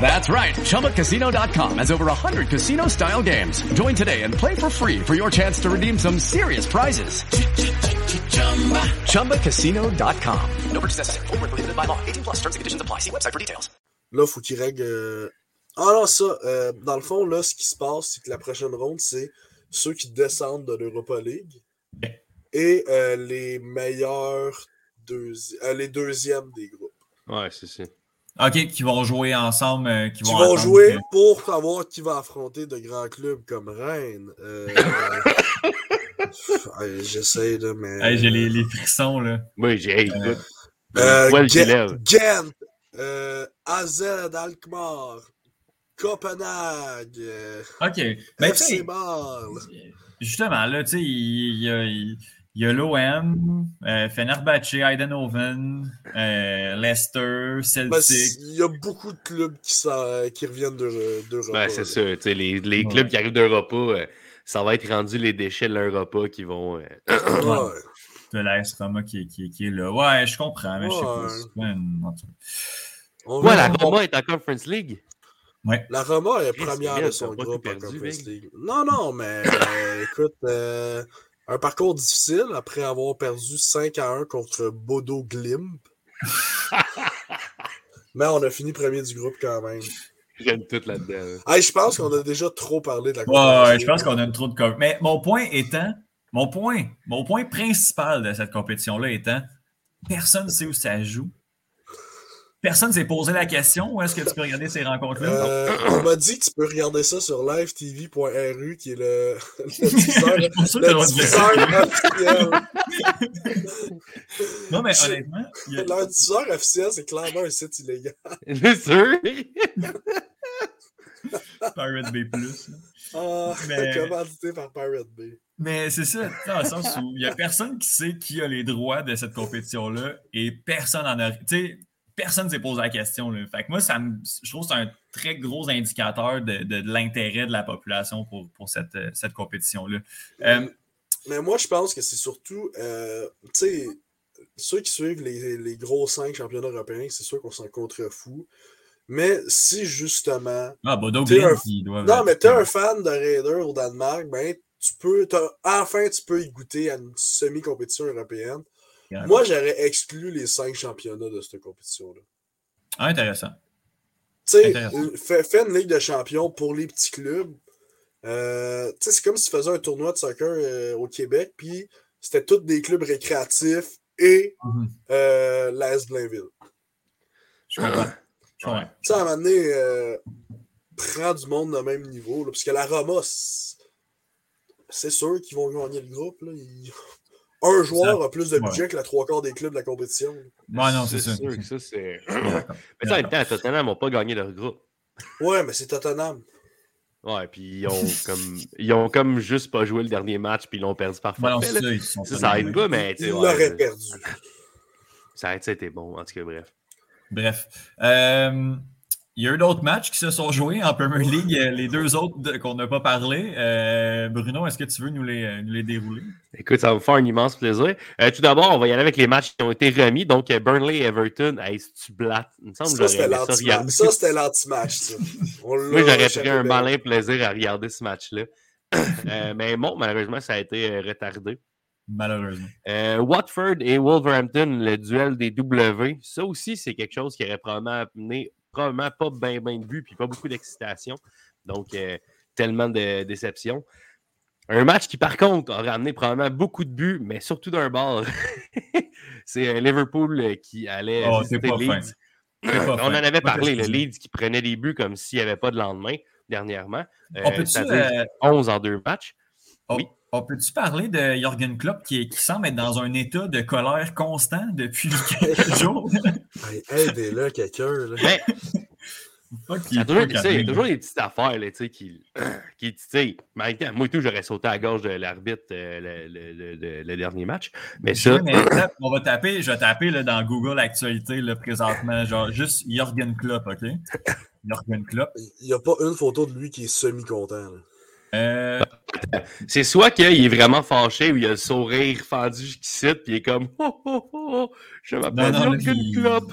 That's right. ChumbaCasino.com has over 100 casino-style games. Join today and play for free for your chance to redeem some serious prizes. ChumbaCasino.com. No purchase necessary. Full prohibited by law. 18 plus terms and conditions apply. See website for details. Là, faut qu'il règle... Euh... Ah non, ça, euh, dans le fond, là, ce qui se passe, c'est que la prochaine ronde, c'est ceux qui descendent de l'Europa League et euh, les meilleurs deuxi... Euh, les deuxièmes des groupes. Ouais, c'est ça. OK, qui vont jouer ensemble. Euh, qui, qui vont, vont jouer que... pour savoir qui va affronter de grands clubs comme Rennes. Euh... J'essaie, de mais. Hey, j'ai les, les, frissons, là. Oui, j'ai. Euh, euh, Gent, euh, AZ Alkmaar, Copenhague. OK. Mais FC Bâle. Justement, là, tu sais, il, il, il, il y a l'OM, euh, Fenerbahce, Eindhoven, euh, Leicester, Celtic. Ben, il y a beaucoup de clubs qui, qui reviennent d'Europe. Ben, c'est ça. Les, les clubs ouais. qui arrivent d'Europe, euh, ça va être rendu les déchets de l'Europa qui vont. ouais. De l'AS Roma qui, qui, qui, est là. Ouais, je comprends, mais ouais. je sais pas. Une... Ouais, la Roma est en Conference League. Ouais. La Roma est première de son groupe en Conference League. Non, non, mais écoute. Un parcours difficile après avoir perdu 5 à 1 contre Bodo Glimp. Mais on a fini premier du groupe quand même. J'aime tout là-dedans. Hey, je pense qu'on a déjà trop parlé de la compétition. Ouais, je pense qu'on a trop de Mais mon point étant, mon point, mon point principal de cette compétition-là étant, personne ne sait où ça joue. Personne ne s'est posé la question où est-ce que tu peux regarder ces rencontres-là? Euh, on m'a dit que tu peux regarder ça sur livetv.ru, qui est le, le non, mais honnêtement... A... Leur diffuseur officiel, c'est clairement un site illégal. C'est sûr! Pirate Bay Plus. Ah, mais... commandité par Pirate Bay. Mais c'est ça, dans le sens où il n'y a personne qui sait qui a les droits de cette compétition-là et personne en a... Tu sais, personne ne s'est posé la question. Là. Fait que moi, ça me, je trouve que c'est un très gros indicateur de, de, de l'intérêt de la population pour, pour cette, cette compétition-là. Euh, mais moi, je pense que c'est surtout, euh, tu sais, ceux qui suivent les, les, gros cinq championnats européens, c'est sûr qu'on s'en contrefou. Mais si justement. Ah, Bodo un... doit Non, mais t'es un fan de Raider au Danemark, ben, tu peux. Enfin, tu peux y goûter à une semi-compétition européenne. Moi, j'aurais exclu les cinq championnats de cette compétition-là. Ah, intéressant. Tu sais, fais, fais, une Ligue de champions pour les petits clubs. Euh, tu sais, c'est comme si tu faisais un tournoi de soccer euh, au Québec, puis c'était tous des clubs récréatifs et mm -hmm. euh, l'AS Blainville. Je comprends. Tu sais, à un moment donné, euh, prends du monde de même niveau, là, parce que la Roma, c'est sûr qu'ils vont gagner le groupe. Là. Ils un joueur a plus de budget ouais. que la trois quarts des clubs de la compétition. Ouais, non, c'est ça. sûr que ça, c'est. mais ça, en même temps, Tottenham n'ont pas gagné leur groupe. Ouais, mais c'est Tottenham. Ouais, puis ils ont comme ils ont comme juste pas joué le dernier match, puis ils l'ont perdu par forfait. Ouais, ça, ça, ça aide pas, mais. Ils l'auraient perdu. Ça a été bon, en tout cas, bref. Bref. Euh, il y a eu d'autres matchs qui se sont joués en Premier League, les deux autres qu'on n'a pas parlé. Euh, Bruno, est-ce que tu veux nous les, nous les, dérouler? Écoute, ça va me faire un immense plaisir. Euh, tout d'abord, on va y aller avec les matchs qui ont été remis. Donc, Burnley et Everton, hey, tu blattes. Il me semble ça, c'était l'anti-match. Ça, c'était l'anti-match. Moi, j'aurais pris un malin plaisir à regarder ce match-là. euh, mais bon, malheureusement, ça a été retardé. Malheureusement. Euh, Watford et Wolverhampton, le duel des W. Ça aussi, c'est quelque chose qui aurait probablement amené probablement pas bien ben de vues puis pas beaucoup d'excitation. Donc, euh, tellement de déception. Un match qui, par contre, aurait amené probablement beaucoup de buts, mais surtout d'un bord. c'est un Liverpool qui allait Oh, visiter Leeds. On en avait parlé, le Leeds qui prenait des buts comme s'il n'y avait pas de lendemain dernièrement. On Euh, peut-tu, C'est-à-dire euh, 11 en deux matchs. On, Oui. on peut-tu parler de Jürgen Klopp qui, qui semble être dans un état de colère constant depuis quelques jours? Hey, Aidez-le, quelqu'un. Fuck, il y a toujours, des petites affaires là, tu sais, qui, qui moi et tout, j'aurais sauté à la gorge de l'arbitre euh, le, le- le- le- le dernier match. Mais ça, Oui, mais là, on va taper, je vais taper là, dans Google Actualité là, présentement, genre juste Jürgen Klopp, OK? Jürgen Klopp. Il n'y a pas une photo de lui qui est semi-content. Euh, c'est soit qu'il est vraiment fâché ou il a le sourire fendu jusqu'ici, puis il est comme oh, oh, oh, oh, je m'appelle il- Klopp.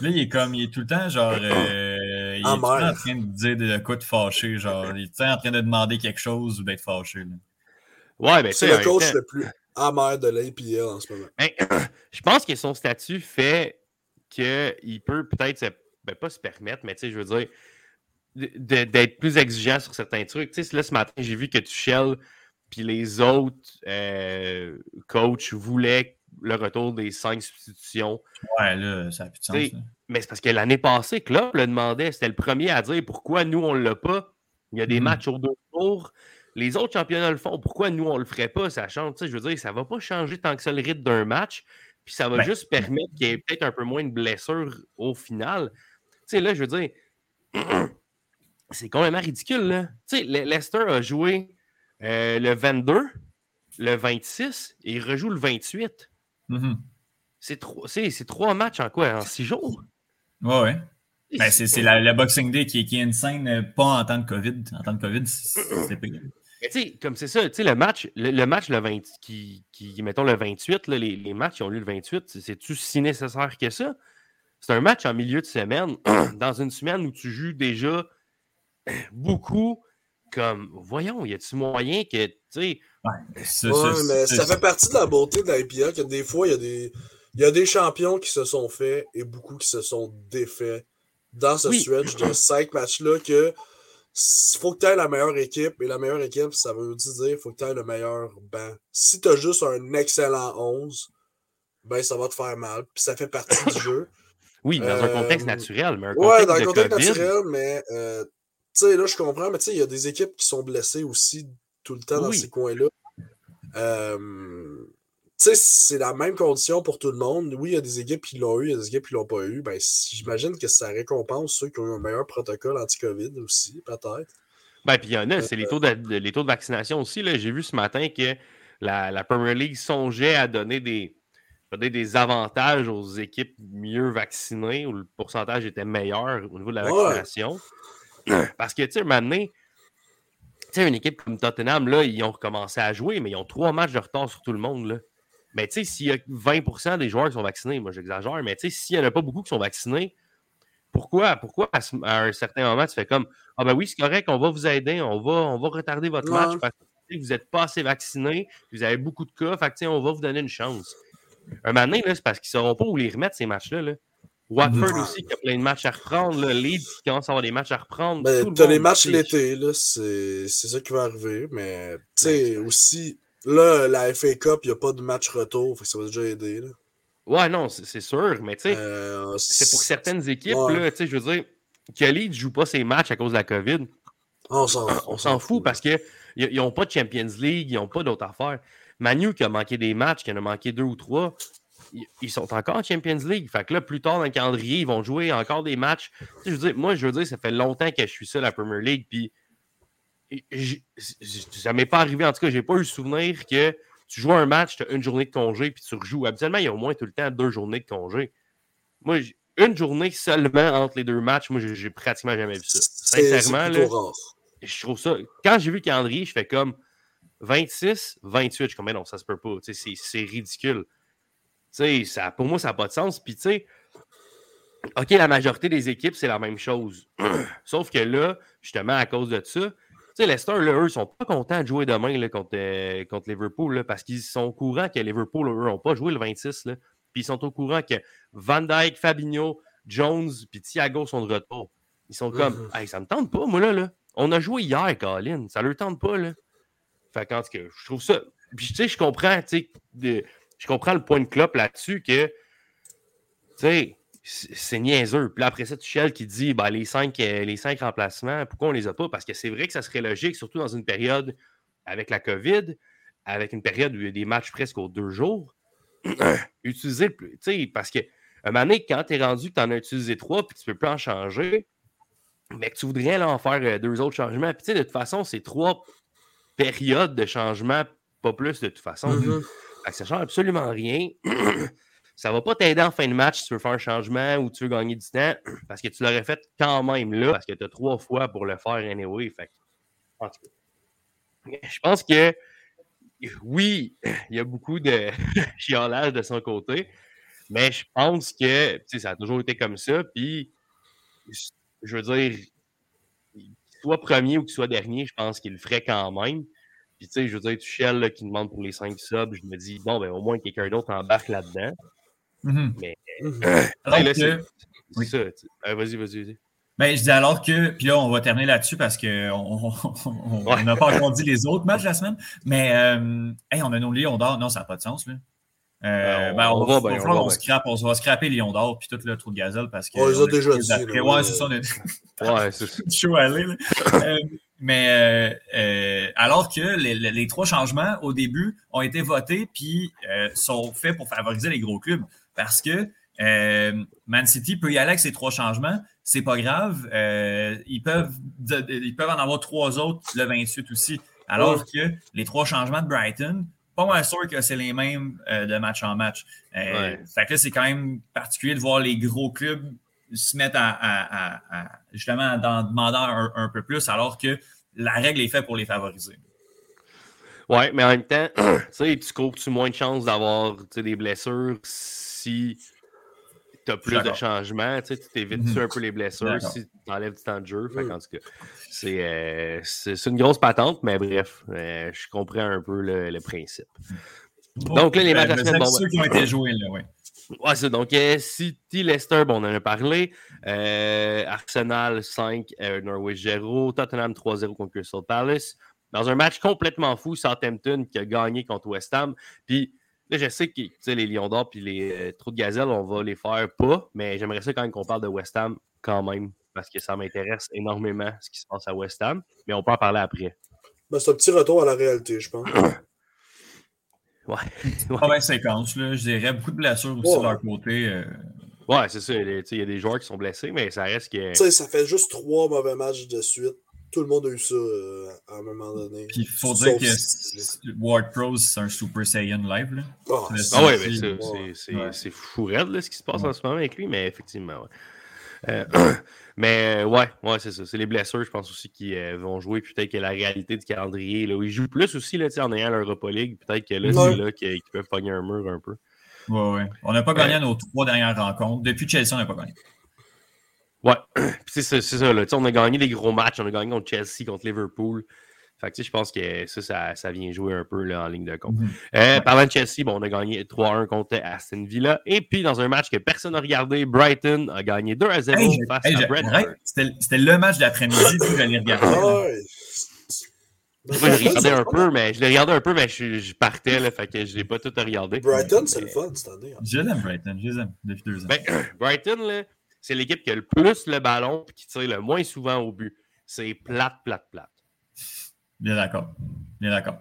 Là, il est comme, il est tout le temps, genre, euh, il est tout le temps Amer. en train de dire de quoi de fâché, genre, il est tout le temps en train de demander quelque chose ou d'être fâché. là. Ouais, ben C'est le coach temps- le plus amer de l'APL en ce moment. Ben, je pense que son statut fait qu'il peut peut-être, ben, pas se permettre, mais tu sais, je veux dire, d'être plus exigeant sur certains trucs. Tu sais, là, ce matin, j'ai vu que Tuchel puis les autres euh, coachs voulaient le retour des cinq substitutions. Ouais, là, ça n'a plus de sens. Là. Mais c'est parce que l'année passée, Klopp le demandait. C'était le premier à dire pourquoi nous, on ne l'a pas. Il y a des Mhm. matchs au deux tours. Les autres championnats le font. Pourquoi nous, on ne le ferait pas? Ça change. Tu sais, je veux dire, ça ne va pas changer tant que ça le rythme d'un match. Puis ça va Ben, juste permettre qu'il y ait peut-être un peu moins de blessures au final. Tu sais, là, je veux dire, c'est complètement ridicule. Là. Tu sais, Le- Leicester a joué euh, le 22, le 26 et il rejoue le 28. Mhm. C'est trois, c'est- c'est trois matchs en quoi? En six jours? Ouais, ouais. Ben, c'est la, la Boxing Day qui, est- qui est une scène euh, pas en temps de COVID. En temps de COVID, c'est pire. Mais tu sais, comme c'est ça, tu sais, le match, le, le match le 20, qui, qui, mettons le 28, là, les, les matchs qui ont lieu le 28, c'est- c'est-tu si nécessaire que ça? C'est un match en milieu de semaine, dans une semaine où tu joues déjà beaucoup comme, voyons, y a-tu moyen que, tu sais, Ça, Ouais, mais ça, fait partie de la beauté de l'IPA que des fois, il y, a des, il y a des champions qui se sont faits et beaucoup qui se sont défaits dans ce Oui. stretch de cinq matchs-là que il faut que tu aies la meilleure équipe et la meilleure équipe, ça veut dire qu'il faut que tu aies le meilleur banc. Si tu as juste un excellent 11, ben ça va te faire mal. Puis ça fait partie du jeu. oui, dans un Euh, contexte naturel, mais un Ouais, contexte dans de le contexte COVID, naturel, mais euh, tu sais, là, je comprends, mais tu sais, il y a des équipes qui sont blessées aussi tout le temps dans ces coins-là. Euh, tu sais, c'est la même condition pour tout le monde. Oui, il y a des équipes qui l'ont eu, il y a des équipes qui l'ont pas eu. Ben, j'imagine que ça récompense ceux qui ont eu un meilleur protocole anti-COVID aussi, peut-être. Ben, puis il y en a, c'est Euh, les taux de, les taux de vaccination aussi. là. J'ai vu ce matin que la, la Premier League songeait à donner des, donner des avantages aux équipes mieux vaccinées, où le pourcentage était meilleur au niveau de la Ouais. Parce que, tu sais, maintenant, tu sais, une équipe comme Tottenham, là, ils ont recommencé à jouer, mais ils ont trois matchs de retard sur tout le monde. Là. Mais tu sais, s'il y a 20% des joueurs qui sont vaccinés, moi j'exagère, mais tu sais, s'il n'y en a pas beaucoup qui sont vaccinés, pourquoi, pourquoi à, ce- à un certain moment tu fais comme Ah ben oui, c'est correct, on va vous aider, on va, on va retarder votre Ouais. match parce que vous n'êtes pas assez vaccinés, vous avez beaucoup de cas, fait que, tu sais, on va vous donner une chance. Un moment donné, c'est parce qu'ils ne sauront pas où les remettre ces matchs-là. là. Watford Ouais. aussi qui a plein de matchs à reprendre, là, Leeds qui commence à avoir des matchs à reprendre. Ben, le t'as les matchs l'été, c'est ça qui va arriver. Mais, tu sais, aussi, là, la FA Cup, il n'y a pas de match retour, fait que ça va déjà aider. Là. Ouais, non, c'est sûr, mais tu sais, Euh, c'est pour certaines équipes, Ouais. là, je veux dire, que Leeds ne joue pas ses matchs à cause de la COVID. On s'en fout. On s'en fout parce qu'ils n'ont pas de Champions League, ils n'ont pas d'autres affaires. Manu qui a manqué des matchs, qui en a manqué deux ou trois, ils- sont encore en Champions League. Fait que là, plus tard dans le calendrier, ils vont jouer encore des matchs. Tu sais, je veux dire, moi, je veux dire, ça fait longtemps que je suis ça, la Premier League, puis j- j- ça m'est pas arrivé, en tout cas, j'ai pas eu le souvenir que tu joues un match, tu as une journée de congé, puis tu rejoues. Habituellement, il y a au moins tout le temps deux journées de congé. Moi, une journée seulement entre les deux matchs, moi, j'ai pratiquement jamais vu ça. Sincèrement, là, rare. je trouve ça. Quand j'ai vu le calendrier, je fais comme 26, 28. Je suis comme, mais non, ça se peut pas. C'est ridicule. Ça, pour moi, ça n'a pas de sens. Puis, tu sais, OK, la majorité des équipes, c'est la même chose. Sauf que là, justement, à cause de ça, tu sais, Leicester, là, eux, sont pas contents de jouer demain là, contre, euh, contre Liverpool là, parce qu'ils sont au courant que Liverpool, eux, n'ont pas joué le 26. Là, puis ils sont au courant que Van Dyke, Fabinho, Jones puis Thiago sont de retour. Ils sont comme, Mhm. hey, ça me tente pas, moi, là. là. On a joué hier, Colin. Ça leur tente pas, là. Fait qu'en tout cas, je trouve ça. Puis, tu sais, je comprends, tu sais, de- je comprends le point de clope là-dessus que, tu sais, c'est niaiseux. Puis après ça, Tuchel qui dit ben, les, cinq, euh, les cinq remplacements, pourquoi on les a pas? Parce que c'est vrai que ça serait logique, surtout dans une période avec la COVID, avec une période où il y a des matchs presque aux deux jours. Utiliser le plus. Tu sais, parce que un moment donné, quand tu es rendu que tu en as utilisé trois puis tu ne peux plus en changer, mais que tu voudrais là, en faire euh, deux autres changements. Puis, tu sais, de toute façon, c'est trois périodes de changement, pas plus de toute façon. Mm-hmm. Ça ne change absolument rien. ça ne va pas t'aider en fin de match si tu veux faire un changement ou tu veux gagner du temps parce que tu l'aurais fait quand même là parce que tu as trois fois pour le faire anyway. Fait je pense que oui, il y a beaucoup de chiolage de son côté, mais je pense que ça a toujours été comme ça. Puis, je veux dire, qu'il soit premier ou qu'il soit dernier, je pense qu'il le ferait quand même. Puis, tu sais, je veux dire, Tuchel qui demande pour les cinq subs, je me dis, bon, ben, au moins quelqu'un d'autre embarque là-dedans. Mais, c'est ça. Euh, vas-y, vas-y, vas-y. Ben, je dis alors que, puis là, on va terminer là-dessus parce qu'on n'a pas encore dit les autres matchs de la semaine. Mais, euh, on a nos Lions d'or. Non, ça n'a pas de sens. Là. Euh, ben, on, va, ben, on, va, on, scrape, on va scraper Lions d'or puis tout le trou de gazelle parce que. On les a déjà dit. ouais, c'est ça. On ouais, c'est ça. chaud à aller. Euh, mais euh, alors que les, trois changements au début ont été votés puis sont faits pour favoriser les gros clubs parce que Man City peut y aller avec ces trois changements c'est pas grave. Euh, ils, peuvent, ils peuvent en avoir trois autres le 28 aussi. Alors que les trois changements de Brighton, pas mal sûr que c'est les mêmes euh, de match en match. Euh, fait que c'est quand même particulier de voir les gros clubs se mettre à, justement en demandant un, peu plus, alors que la règle est faite pour les favoriser. Oui, mais en même temps, tu cours-tu moins de chances d'avoir des blessures si tu as plus de changements, tu t'évites mhm. un peu les blessures si tu enlèves du temps de jeu? en tout cas, euh, c'est une grosse patente, mais bref, euh, je comprends un peu le, principe. donc là, les matchs à semaine. ceux qui ont été joués, là, oui. Ouais, c'est donc euh, City, Leicester, bon, on en a parlé. Arsenal 5, Norwich 0, Tottenham 3-0 contre Crystal Palace. Dans un match complètement fou, Southampton qui a gagné contre West Ham. Puis Là, je sais que les Lions d'Or et les euh, Trous de Gazelle, on va les faire pas, mais j'aimerais ça quand même qu'on parle de West Ham quand même, parce que ça m'intéresse énormément ce qui se passe à West Ham, mais on peut en parler après. Ben, c'est un petit retour à la réalité, je pense. ouais. Bien séquence, là, je dirais. Beaucoup de blessures aussi de leur côté. Euh. Ouais, c'est ça. Il y a des joueurs qui sont blessés, mais ça reste que. Tu sais, ça fait juste trois mauvais matchs de suite tout le monde a eu ça euh, à un moment donné. Puis il faut dire que Ward Pros, c'est un Super Saiyan live. Là. Oh, ah ouais, c'est fou raide ce qui se passe en ce moment avec lui, mais effectivement, ouais. Euh, mais ouais, ouais c'est ça. C'est les blessures, je pense aussi, qui euh, vont jouer. Peut-être que la réalité du calendrier, là, où ils jouent plus aussi là, en ayant l'Europa League. Peut-être que là, c'est là qu'ils peuvent pogner un mur un peu. Ouais, ouais. On n'a pas gagné nos trois dernières rencontres. Depuis Chelsea, on n'a pas gagné. Ouais, c'est ça. Là. On a gagné des gros matchs. On a gagné contre Chelsea, contre Liverpool. Fait que, je pense que ça, ça, vient jouer un peu là, en ligne de compte. Mm -hmm. euh, parlant de Chelsea, bon, on a gagné 3-1 contre Aston Villa. Et puis, dans un match que personne n'a regardé, Brighton a gagné 2-0 hey, face hey, à Brentford. C'était le match de l'après-midi que j'allais regarder. Moi, je regardais un peu, mais je l'ai regardé un peu, mais je, je partais, là, fait que je l'ai pas tout regardé. Brighton, c'est le fun cette année. Je l'aime, Brighton, je l'aime depuis deux ans. Ben, Brighton, là, c'est l'équipe qui a le plus le ballon et qui tire le moins souvent au but. C'est plate, plate, plate. Bien d'accord. Bien d'accord.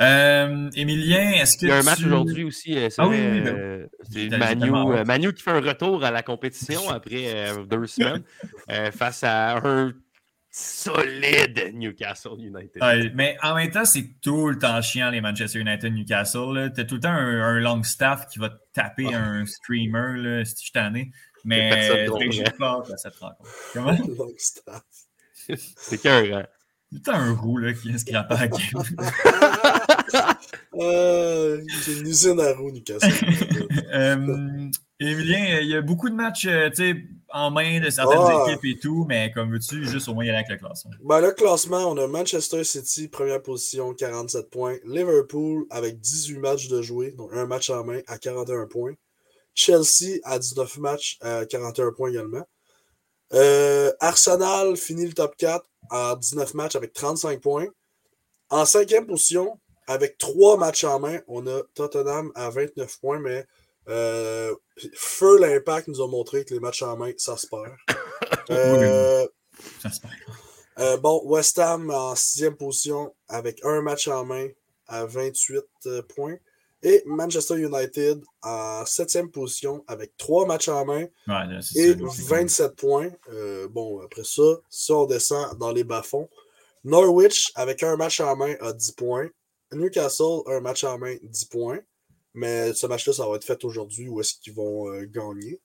Euh, Emilien, est-ce que. Il y a un match aujourd'hui aussi. Euh, ah, oui, oui, euh, c'est Manu, euh, Manu qui fait un retour à la compétition après deux semaines face à un solide Newcastle United. mais en même temps, c'est tout le temps chiant les Manchester United Newcastle. Tu as tout le temps un, long staff qui va taper un streamer là, si je t'en ai. Mais j'ai peur à cette rencontre. Comment? long staff. C'est qu'un C'est un roux là, qui vient se grapper à euh, J'ai une usine à roux, Newcastle. euh, Emilien, il y a beaucoup de matchs euh, en main de certaines ah. équipes et tout, mais comme veux-tu, juste au moins y aller avec le classement. Ben, le classement, on a Manchester City, première position, 47 points. Liverpool avec 18 matchs de jouer, donc un match en main à 41 points. Chelsea à 19 matchs à 41 points également. Euh, Arsenal finit le top 4 à 19 matchs avec 35 points. En cinquième position, avec trois matchs en main, on a Tottenham à 29 points, mais euh, feu l'impact nous a montré que les matchs en main, ça se perd. Euh, ça se perd. Euh, bon, West Ham en sixième position avec un match en main à 28 euh, points. Et Manchester United en septième position avec trois matchs en main Ouais, et ça, là, c'est 27 points. Euh, bon, après ça, si on descend dans les bas-fonds, Norwich avec un match en main à 10 points. Newcastle, un match en main, 10 points. Mais ce match-là, ça va être fait aujourd'hui. Où est-ce qu'ils vont euh, gagner?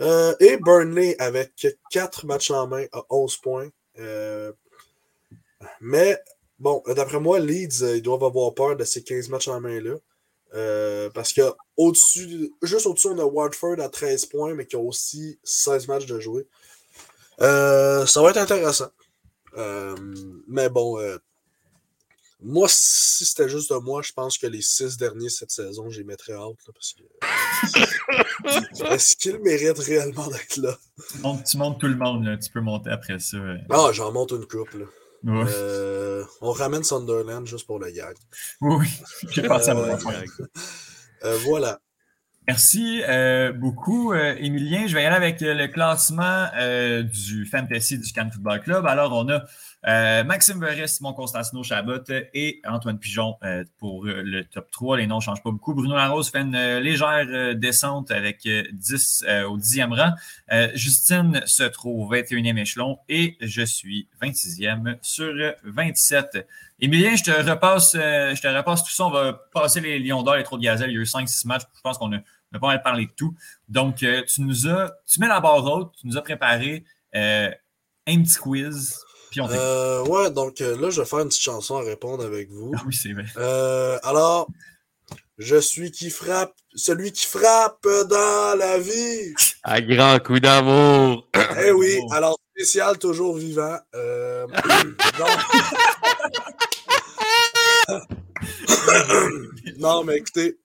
Euh, et Burnley avec 4 matchs en main à 11 points. Mais bon, d'après moi, Leeds, ils doivent avoir peur de ces 15 matchs en main-là. Euh, parce que au-dessus, juste au-dessus, on a Watford à 13 points, mais qui a aussi 16 matchs de jouer. Euh, ça va être intéressant. Euh, mais bon, euh, moi, si c'était juste de moi, je pense que les 6 derniers cette saison, j'y mettrais out. là, parce que... Est-ce qu'ils méritent réellement d'être là? Tu montes, tu montes tout le monde, là. tu peux monter après ça. euh. Ah, j'en monte une coupe. Ouais. Euh, on ramène Sunderland juste pour le gag. Oui, j'ai pensé à Euh, mon affaire. Euh, voilà. Merci euh, beaucoup, euh, Émilien. Je vais y aller avec euh, le classement euh, du Fantasy du Cannes Football Club. Alors, on a euh, Maxime Verret, Simon Constantino Chabot et Antoine Pigeon euh, pour euh, le top 3. Les noms ne changent pas beaucoup. Bruno Larose fait une euh, légère euh, descente avec euh, 10 euh, au 10e rang. Justine se trouve 21e échelon et je suis 26e sur euh, 27. Émilien, je te repasse, je te repasse tout ça. On va passer les Lions d'or, les Trous de Gazelle. Il y a eu 5-6 matchs. Je pense qu'on a, on a pas mal parlé de tout. Donc, tu nous as, tu mets la barre haute, tu nous as préparé un petit quiz. Puis on t'écoute. Euh, ouais, donc euh, là, je vais faire une petite chanson à répondre avec vous. Ah oui, c'est vrai. Euh, alors, je suis qui frappe, celui qui frappe dans la vie. À grand coup d'amour. Eh oui, alors spécial, toujours vivant. Euh, donc- non, mais écoutez.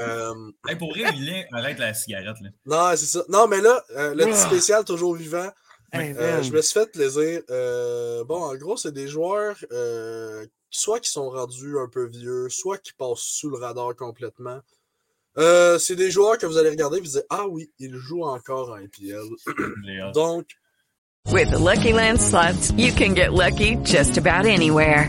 euh, Hey, pour vrai, Émilien, arrête la cigarette. Là. non, c'est ça. Non, mais là, euh, le petit spécial, toujours vivant. Hey, Euh, je me suis fait plaisir. Euh, bon, en gros, c'est des joueurs euh, soit qui sont rendus un peu vieux, soit qui passent sous le radar complètement. Euh, c'est des joueurs que vous allez regarder et vous dire Ah oui, ils jouent encore en IPL. Donc, With the Lucky Land slots, you can get lucky just about anywhere.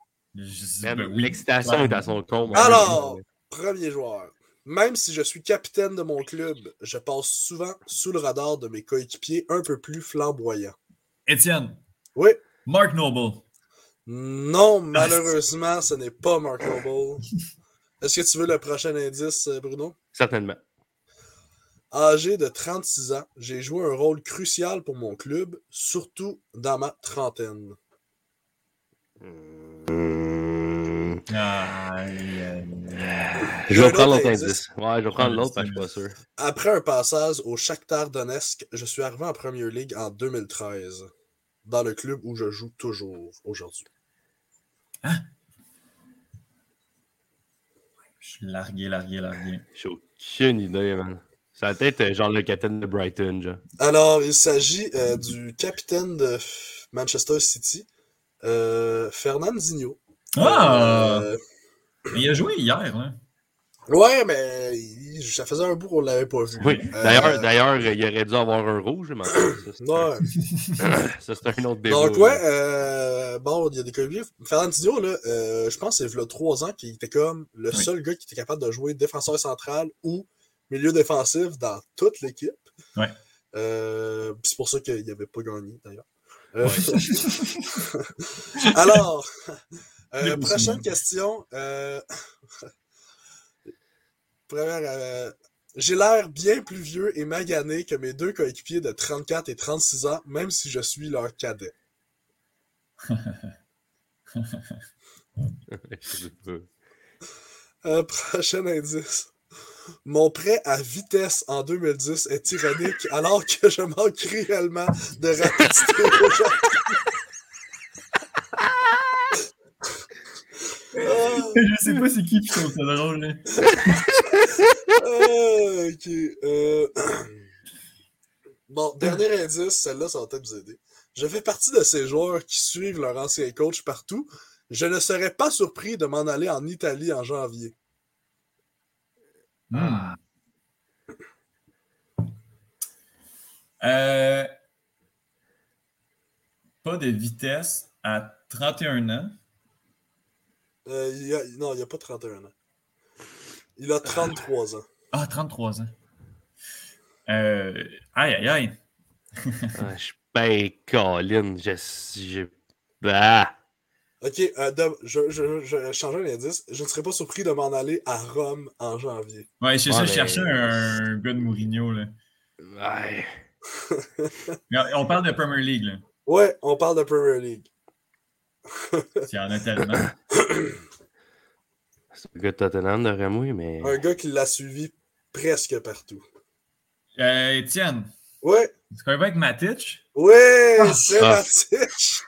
L'excitation est à son comble. Alors, premier joueur. Même si je suis capitaine de mon club, je passe souvent sous le radar de mes coéquipiers un peu plus flamboyants. Étienne. Oui. Mark Noble. Non, malheureusement, ce n'est pas Mark Noble. Est-ce que tu veux le prochain indice, euh, Bruno? Certainement. Âgé de 36 ans, j'ai joué un rôle crucial pour mon club, surtout dans ma trentaine. Aïe. Je vais prendre autre l'autre indice. Ouais, je vais prendre l'autre parce que je suis pas sûr. Après un passage au Shakhtar Donetsk, je suis arrivé en Premier League en 2013, dans le club où je joue toujours aujourd'hui. Je suis largué, largué, largué. J'ai aucune idée, man. Ça va être euh, genre le capitaine de Brighton, genre. Alors, il s'agit euh, du capitaine de Manchester City, euh, Fernandinho. Ah! Euh, Mais il a joué hier, là. ouais, mais il- ça faisait un bout qu'on ne l'avait pas vu. Oui. Euh, D'ailleurs, d'ailleurs, il aurait dû avoir un rouge, mais ça, c'est Ouais. un- ça, c'est un autre débat. Donc, ouais, euh, bon, il y a des coéquipiers. Fernandinho, là, euh, je pense que c'est il y a trois ans qu'il était comme le Oui. seul gars qui était capable de jouer défenseur central ou milieu défensif dans toute l'équipe. Ouais. Euh, c'est pour ça qu'il n'avait pas gagné, d'ailleurs. Euh, Alors, euh, prochaine question. euh, Première, J'ai l'air bien plus vieux et magané que mes deux coéquipiers de 34 et 36 ans, même si je suis leur cadet. Prochain indice. Mon prêt à vitesse en 2010 est ironique alors que je manque cruellement de rapidité aujourd'hui. Je sais pas c'est qui qui trouve ça drôle. là. Ah, ok. euh, Bon, dernier indice, celle-là, ça va peut-être vous aider. Je fais partie de ces joueurs qui suivent leur ancien coach partout. Je ne serais pas surpris de m'en aller en Italie en janvier. Hmm. Euh, pas de vitesse à 31 ans. Euh, il y a- non, il n'y a pas 31 ans. Il a 33 ans. Ah, 33 ans. Euh, aïe, aïe, aïe. Ah, je ben, Colin, je. je... Ah! Ok, euh, de- je, je, je change un indice. Je ne serais pas surpris de m'en aller à Rome en janvier. Ouais, c'est Ouais, ça, je cherchais un gars de Mourinho. Là. Ouais. On parle de Premier League. Là. Ouais, on parle de Premier League. Il y en a tellement. C'est le gars de Tottenham de Remouille, mais. Un gars qui l'a suivi presque partout. Euh, Étienne, Ouais, tu connais pas avec Matic? ouais, c'est Ah. Matic.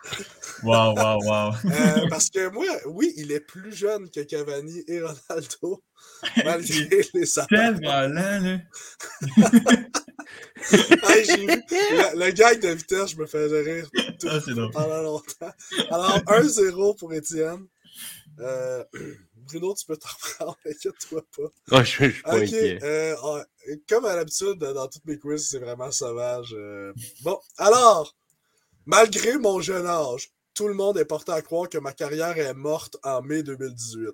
Wow, wow, wow. Euh, parce que moi, oui, il est plus jeune que Cavani et Ronaldo, malgré les sapins. Tellement lent, là. Hey, j'ai vu le, le gag de vitesse, je me faisais rire tout, Ah, pendant longtemps. Alors, 1-0 pour Étienne. Euh, Bruno, tu peux t'en prendre, inquiète-toi pas. Ah, je je suis pas inquiet. euh, ah, comme à l'habitude, dans toutes mes quiz, c'est vraiment sauvage. euh. Bon, alors, malgré mon jeune âge, tout le monde est porté à croire que ma carrière est morte en mai 2018.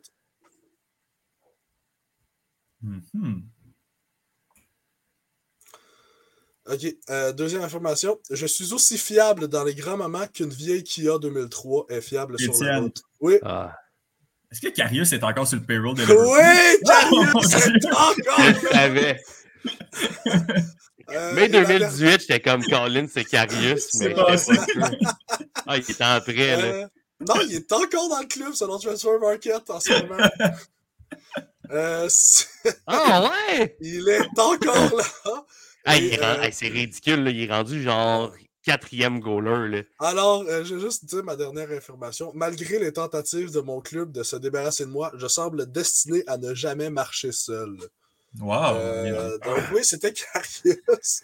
Mhm. Ok, euh, deuxième information. Je suis aussi fiable dans les grands moments qu'une vieille Kia 2003 est fiable sur la route. Oui. Ah. Est-ce que Karius est encore sur le payroll de Liverpool? Oui, Oh, est Dieu. encore Je savais. Euh, la 2018, j'étais comme Colin, c'est Carius, mais pas. Ah, il était en prêt, là. Euh, non, il est encore dans le club selon Transfer Market en ce moment. Euh, Ah ouais! il est encore là. Ah, est euh, hey, c'est ridicule, là. Il est rendu genre quatrième goaler, là. Alors, euh, je vais juste dire ma dernière information. Malgré les tentatives de mon club de se débarrasser de moi, je semble destiné à ne jamais marcher seul. Wow. Euh, donc oui, c'était Carius,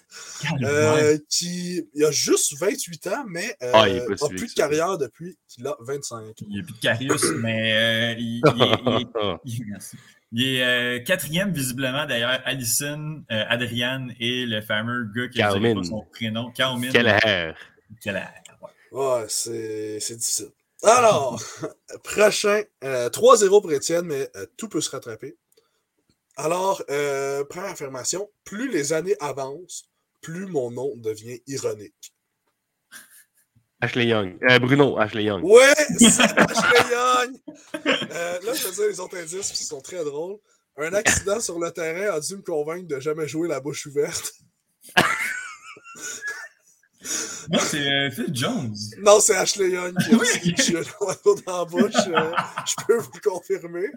euh, qui il a juste 28 ans, mais euh, Ah, il a si plus de carrière depuis qu'il a 25. Il n'y a plus de Karius, mais euh, il, il est, il est- il- merci. Il est, euh, quatrième, visiblement, d'ailleurs, Allison, euh, Adrian et le fameux gars qui ne Kalmin. pas son prénom. Kalmin. Kelleher. Kelleher, ouais. Ouais, c'est c'est difficile. Alors, prochain, euh, 3-0 pour Étienne, mais euh, tout peut se rattraper. Alors, euh, première affirmation, plus les années avancent, plus mon nom devient ironique. Ashley Young. Euh, Bruno, Ashley Young. Ouais, c'est Ashley Young! Euh, là, je vais dire les autres indices qui sont très drôles. Un accident sur le terrain a dû me convaincre de jamais jouer la bouche ouverte. Non, c'est euh, Phil Jones. Non, c'est Ashley Young qui a aussi dans la bouche. euh, je peux vous le confirmer.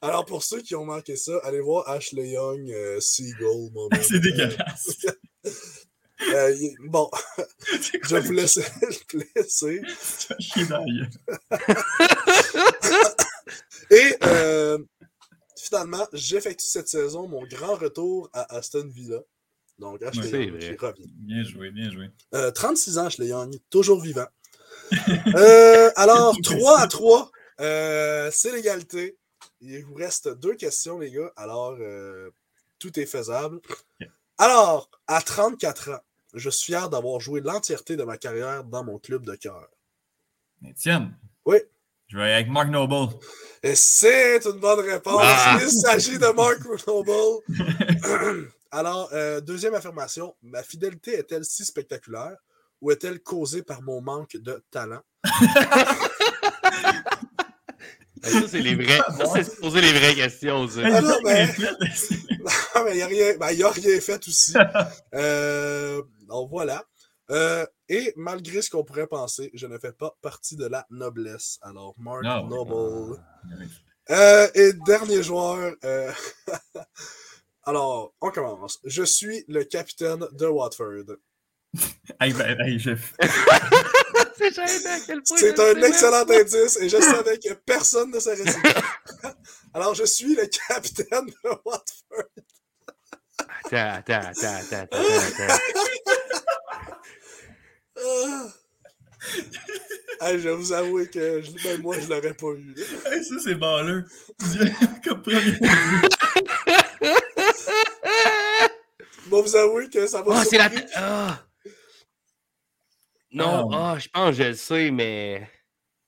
Alors, pour ceux qui ont manqué ça, allez voir Ashley Young euh, Seagull. C'est dégueulasse. Euh, bon, je vous laisser le plaisir. Ça chie dans la gueule. Et euh, finalement, j'effectue cette saison mon grand retour à Aston Villa. Donc, vrai. qui revient. Bien joué, bien joué. Euh, 36 ans, Ashley Young, toujours vivant. Euh, alors, 3 à 3, euh, c'est l'égalité. Il vous reste deux questions, les gars. Alors, euh, tout est faisable. Alors, à 34 ans, je suis fier d'avoir joué l'entièreté de ma carrière dans mon club de cœur. Étienne? Oui. Je vais avec Mark Noble. Et c'est une bonne réponse. Ah. Il s'agit de Mark Noble. Alors, euh, deuxième affirmation. Ma fidélité est-elle si spectaculaire ou est-elle causée par mon manque de talent? Ça, c'est les vrais. Ça, c'est se poser les vraies questions, ça. Ah non, mais... Non, mais il n'y a, rien- ben, il a rien fait aussi. Euh, donc voilà. Euh, et malgré ce qu'on pourrait penser, je ne fais pas partie de la noblesse. Alors, Mark Ah. Noble. Euh, et dernier joueur. Alors, on commence. Je suis le capitaine de Watford. Hey, ben, hey, je... C'est un excellent indice et je savais que personne ne saurait ça. Alors, je suis le capitaine de Watford. Attends, attends, attends, attends, attends, attends. Ah. Hey, je vais vous avouer que je- même moi, je l'aurais pas eu. Hey, ça, c'est balleux. Comme premier. Je vais vous avouer que ça va Ah, c'est la. Ah. Non, Ah. je pense que je le sais, mais.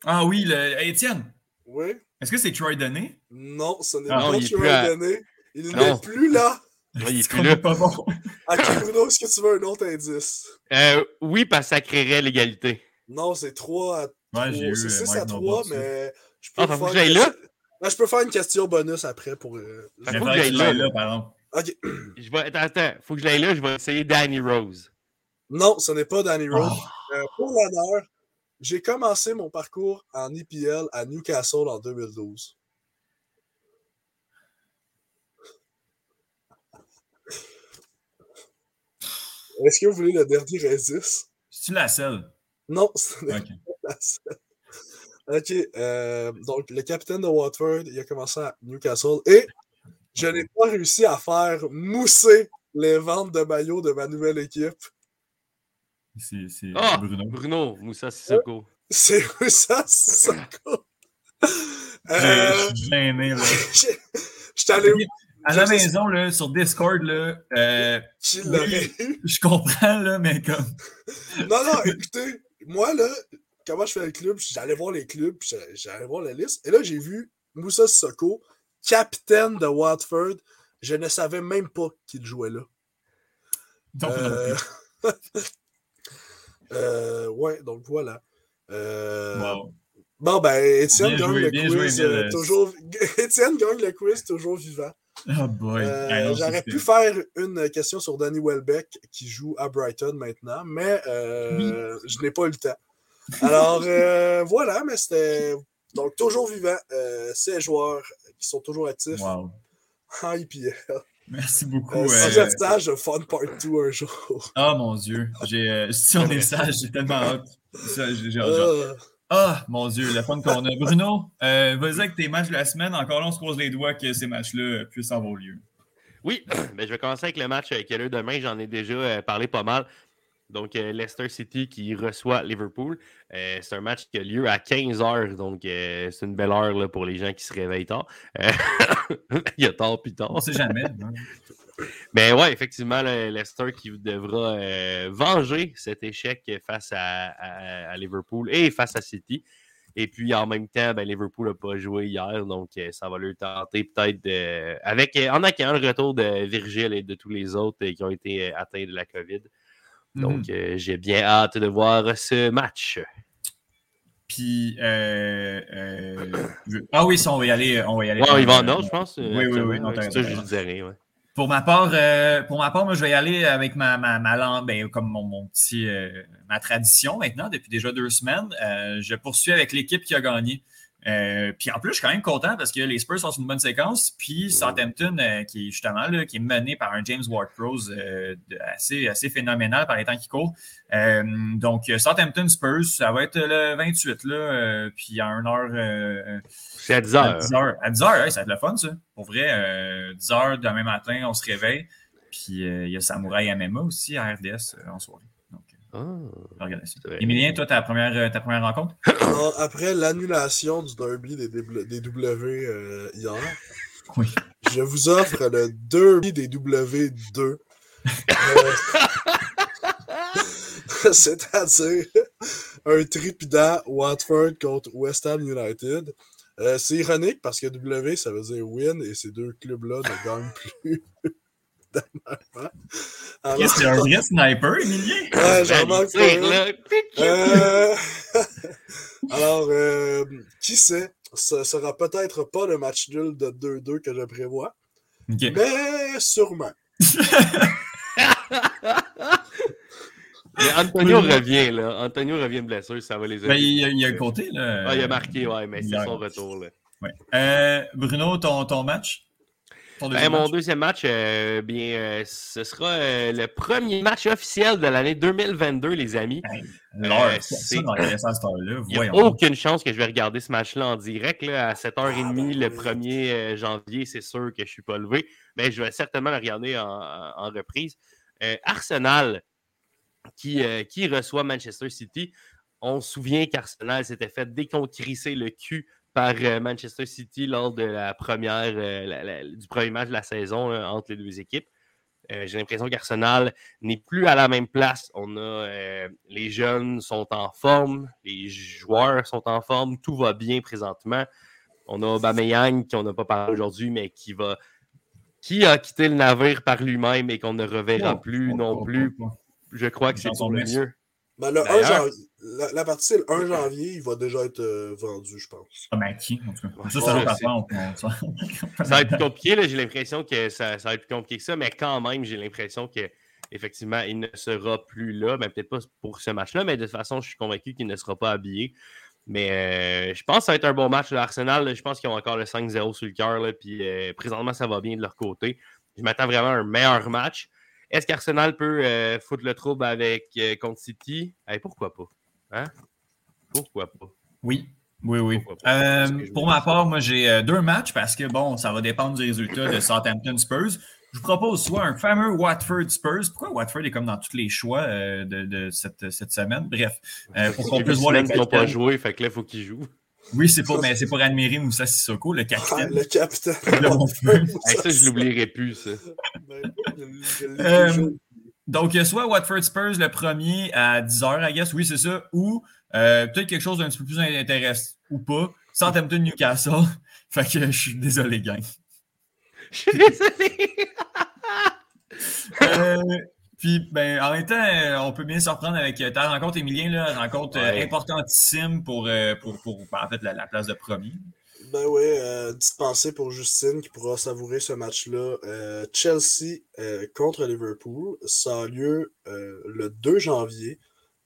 Ah oui, le... Étienne, Oui? est-ce que c'est Troy Donné? Non, ce n'est Ah, pas non, Troy à- Donné. Il n'est plus là. Non, il est plus là. pas bon. Ok, Bruno, est-ce que tu veux un autre indice? Euh, oui, parce que ça créerait l'égalité. Non, c'est 3 à 3. Ouais, j'ai eu, c'est euh, 6 Mike à 3, Noble, ça. mais je peux, Ah, que j'aille là? Ben, je peux faire une question bonus après pour. euh, faut que que là. là, par exemple. Ok. Je vais... Attends, attends. Faut que je l'aille là, je vais essayer Danny Rose. Non, ce n'est pas Danny Rose. Oh. Euh, pour l'honneur, j'ai commencé mon parcours en EPL à Newcastle en 2012. Est-ce que vous voulez le dernier indice? C'est-tu la seule? Non, ce n'est pas la seule. Ok, euh, donc le capitaine de Watford, il a commencé à Newcastle et je n'ai pas réussi à faire mousser les ventes de maillots de ma nouvelle équipe. C'est Ah! Bruno. Bruno, Moussa Sissoko. C'est ça, Sissoko. Je Euh, je suis gêné, là. J'étais allé où? À la maison, là, sur Discord, là, euh, oui, je comprends, là, mais comme. Non, non, écoutez, moi, là, comment je fais le club, j'allais voir les clubs, j'allais- voir la liste, et là, j'ai vu Moussa Sissoko, capitaine de Watford. Je ne savais même pas qu'il jouait là. Donc, Euh, euh, ouais, donc voilà. Euh, Wow. Bon, ben, Étienne gagne le quiz joué, toujours. Étienne gagne le quiz toujours vivant. Oh boy. Euh, Ah J'aurais pu faire une question sur Danny Welbeck qui joue à Brighton maintenant, mais euh, je n'ai pas eu le temps. Alors euh, voilà, mais c'était donc toujours vivant. Euh, ces joueurs qui sont toujours actifs Wow. en IPL. Merci beaucoup. Euh, euh, Si j'ai stage de Fun Part 2 un jour. Ah mon Dieu. J'ai, euh, si on est sage, j'ai tellement hâte. Euh, Ah mon Dieu, le fun qu'on a. Bruno, euh, vas-y avec tes matchs de la semaine. Encore là, on se croise les doigts que ces matchs-là puissent avoir lieu. Oui, ben, je vais commencer avec le match euh, qui a lieu demain. J'en ai déjà euh, parlé pas mal. Donc, euh, Leicester City qui reçoit Liverpool. Euh, c'est un match qui a lieu à 15h. Donc, euh, c'est une belle heure là, pour les gens qui se réveillent tard. Il y a tard puis tard. On sait jamais. hein. Mais ouais, effectivement, le Leicester qui devra venger cet échec face à, à- à Liverpool et face à City. Et puis en même temps, ben, Liverpool n'a pas joué hier, donc ça va leur tenter peut-être de. Avec, en accueillant le retour de Virgile et de tous les autres qui ont été atteints de la COVID. Donc Mhm. euh, j'ai bien hâte de voir ce match. Puis, euh, euh, je- ah oui, ça, on va y aller. On va y aller Ouais, il va en ordre, je pense. Oui, oui, oui. ça, je dirais. Ouais. Pour ma part, euh, pour ma part, moi, je vais y aller avec ma, ma, ma langue, ben, comme mon, mon petit, ma tradition maintenant, depuis déjà deux semaines. Je poursuis avec l'équipe qui a gagné. Euh, puis en plus, je suis quand même content parce que les Spurs sont sur une bonne séquence. Puis Southampton, euh, qui est justement là, qui est mené par un James Ward-Prowse euh, assez, assez phénoménal par les temps qui courent. Euh, donc, Southampton Spurs, ça va être le 28, là, euh, puis à 1 heure. euh, C'est à 10 heures. À 10 heures, à 10 heures, ouais, ça va être le fun, ça. Pour vrai, euh, 10 heures demain matin, on se réveille. Puis il y a Samouraï MMA aussi à RDS en soirée. Ah. Emilien, toi, ta première, euh, ta première rencontre? non, après l'annulation du derby des, W- des W euh, hier, Oui. je vous offre le derby des W2. Euh, C'est-à-dire un tripidant Watford contre West Ham United. Euh, c'est ironique parce que W, ça veut dire win et ces deux clubs-là ne gagnent plus. Alors- Qu'est-ce que c'est un vrai sniper, Emilien? Ouais, j'en manque Tire, un. là. Euh, Alors, euh, qui sait? Ce sera peut-être pas le match nul de 2-2 que je prévois, mais sûrement. Mais Antonio revient, là. Antonio revient de blessure, ça va les aider. Ben, il, a- il a compté, là. Ah, il a marqué, ouais, mais c'est son retour, là. Ouais. Bruno, ton, ton match? Ben, mon deuxième match, euh, bien, euh, ce sera euh, le premier match officiel de l'année 2022, les amis. Il n'y a aucune chance que je vais regarder ce match-là en direct. Là, à 7h30 le 1er janvier, c'est sûr que je ne suis pas levé. Mais je vais certainement le regarder en, reprise. Arsenal, qui, qui reçoit Manchester City. On se souvient qu'Arsenal s'était fait déconcrisser le cul par euh, Manchester City lors de la première, euh, du premier match de la saison entre les deux équipes. Euh, j'ai l'impression qu'Arsenal n'est plus à la même place. On a les jeunes sont en forme, les joueurs sont en forme, tout va bien présentement. On a Aubameyang qui on n'a pas parlé aujourd'hui, mais qui va qui a quitté le navire par lui-même et qu'on ne reverra plus non plus. Je crois que c'est pour le mieux. Ben, le 1 janvier, la, partie, c'est le 1 janvier, il va déjà être euh, vendu, je pense. Ah, ben, qui, en tout cas. Ça, ça, ça, va être plus compliqué, j'ai l'impression que ça, ça, va être plus compliqué que ça, mais quand même, j'ai l'impression que effectivement, il ne sera plus là. Ben, peut-être pas pour ce match-là, mais de toute façon, je suis convaincu qu'il ne sera pas habillé. Mais euh, je pense que ça va être un bon match. L'Arsenal, je pense qu'ils ont encore le 5-0 sur le cœur. Puis euh, présentement, ça va bien de leur côté. Je m'attends vraiment à un meilleur match. Est-ce qu'Arsenal peut euh, foutre le trouble avec euh, contre City? pourquoi pas? Hein? Pourquoi pas? Oui, oui, oui. Euh, pour ma part, moi, j'ai deux matchs parce que, bon, ça va dépendre du résultat de Southampton Spurs. Je vous propose soit un fameux Watford Spurs. Pourquoi Watford est comme dans tous les choix de, cette, semaine? Bref, pour qu'on puisse voir les qui n'ont pas joué, fait que là, il faut qu'ils jouent. Oui, c'est pour, mais c'est pour admirer Moussa Sissoko, le capitaine. Ah, le capitaine. ça, je l'oublierai plus, ça. Euh, donc, soit Watford Spurs le premier à 10h, I guess, oui, c'est ça, ou euh, peut-être quelque chose d'un petit peu plus intéressant, ou pas, Southampton Newcastle. fait que je suis désolé, gang. Je suis désolé. euh, puis, ben, en même temps, euh, on peut bien se reprendre avec euh, ta rencontre, Emilien, là, rencontre euh, importantissime pour, pour, pour, en fait, la, place de premier. Ben oui, euh, petite pensée pour Justine qui pourra savourer ce match-là. Chelsea contre Liverpool, ça a lieu le 2 janvier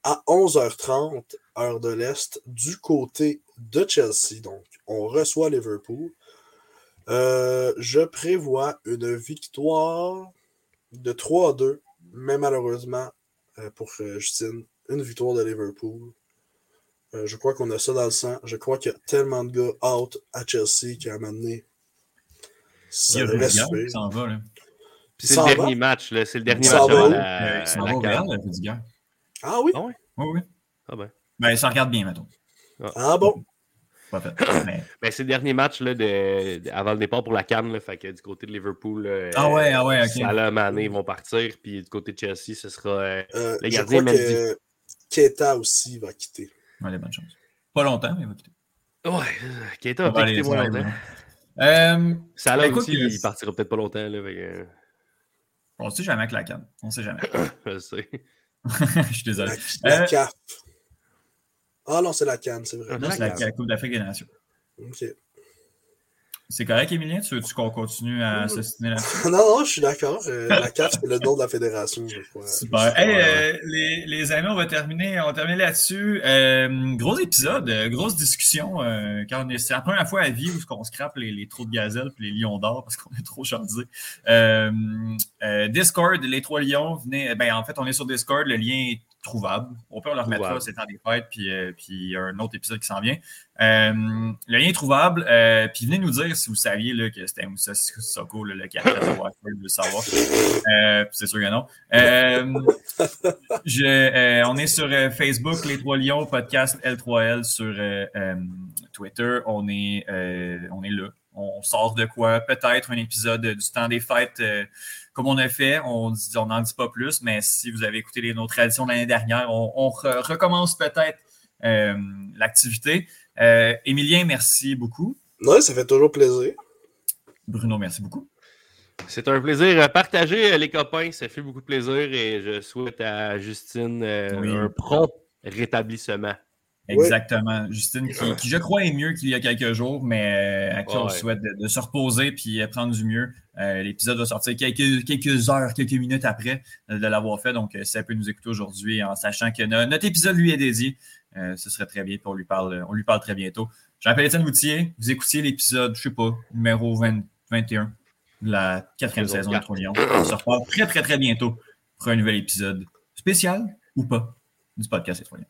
à 11h30, heure de l'Est, du côté de Chelsea. Donc, on reçoit Liverpool. je prévois une victoire de 3 à 2 mais malheureusement, euh, pour euh, Justine, une victoire de Liverpool. Euh, je crois qu'on a ça dans le sang. Je crois qu'il y a tellement de gars out à Chelsea qui a amené. Ça va, là. C'est le dernier match, là. C'est le dernier match avant la, la, Ah oui? Ah oui? Oui, oui. Ah ben. Ben, ça regarde bien, maintenant. Ah, ah bon? Mais... Ben, c'est le dernier match là, de, avant le départ pour la Cannes. fait que du côté de Liverpool, ah ouais, ah ouais, Mané, vont partir. Puis du côté de Chelsea, ce sera euh, euh, les gardiens que Keita aussi va quitter. Allez, bonne chance. Pas longtemps, mais il va quitter. Ouais, Keita va quitter moins longtemps. Euh, ça là aussi, il partira peut-être pas longtemps. Là, avec, On sait jamais avec la canne. On sait jamais. Je sais. Je suis désolé. La, la ah non, c'est la Cannes, c'est vrai. c'est la, Coupe d'Afrique des Nations. OK. C'est correct, Emilien? Tu veux-tu qu'on continue à s'estimer là-dessus? non, non, je suis d'accord. Euh, la CAF, c'est le nom de la fédération, je crois. Super. Hey, euh, les, les, amis, on va terminer, on va là-dessus. Euh, gros épisode, grosse discussion. car c'est la première fois à vie où on scrape les, les trous de gazelle et les lions d'or parce qu'on est trop chargé. Discord, les trois lions, venez. Ben, en fait, on est sur Discord. Le lien est trouvable. On peut le remettre c'est temps des fêtes, puis, euh, puis un autre épisode qui s'en vient. Euh, le lien est trouvable. Euh, puis venez nous dire si vous saviez là, que c'était Moussa Sissoko, le capitaine de Watford, de savoir. c'est sûr que non. Je, on est sur Facebook, Les Trois Lions, podcast L3L sur Twitter. On est, on est là. On sort de quoi? Peut-être un épisode du temps des fêtes comme on a fait, on n'en dit pas plus, mais si vous avez écouté les, nos traditions l'année dernière, on, recommence peut-être euh, l'activité. Euh, Émilien, merci beaucoup. Oui, ça fait toujours plaisir. Bruno, merci beaucoup. C'est un plaisir partager, les copains. Ça fait beaucoup de plaisir et je souhaite à Justine euh, un prompt rétablissement. Exactement. Justine, qui, je crois est mieux qu'il y a quelques jours, mais à qui on souhaite de, se reposer puis prendre du mieux. Euh, l'épisode va sortir quelques, quelques, heures, quelques minutes après euh, de l'avoir fait. Donc, euh, si elle peut nous écouter aujourd'hui en sachant que notre épisode lui est dédié, ce serait très bien. Puis on lui parle, on lui parle très bientôt. Je m'appelle Étienne Moutier. Vous écoutiez l'épisode, je ne sais pas, numéro 21 de la quatrième saison de On se reparle très, très, très bientôt pour un nouvel épisode spécial ou pas du podcast Les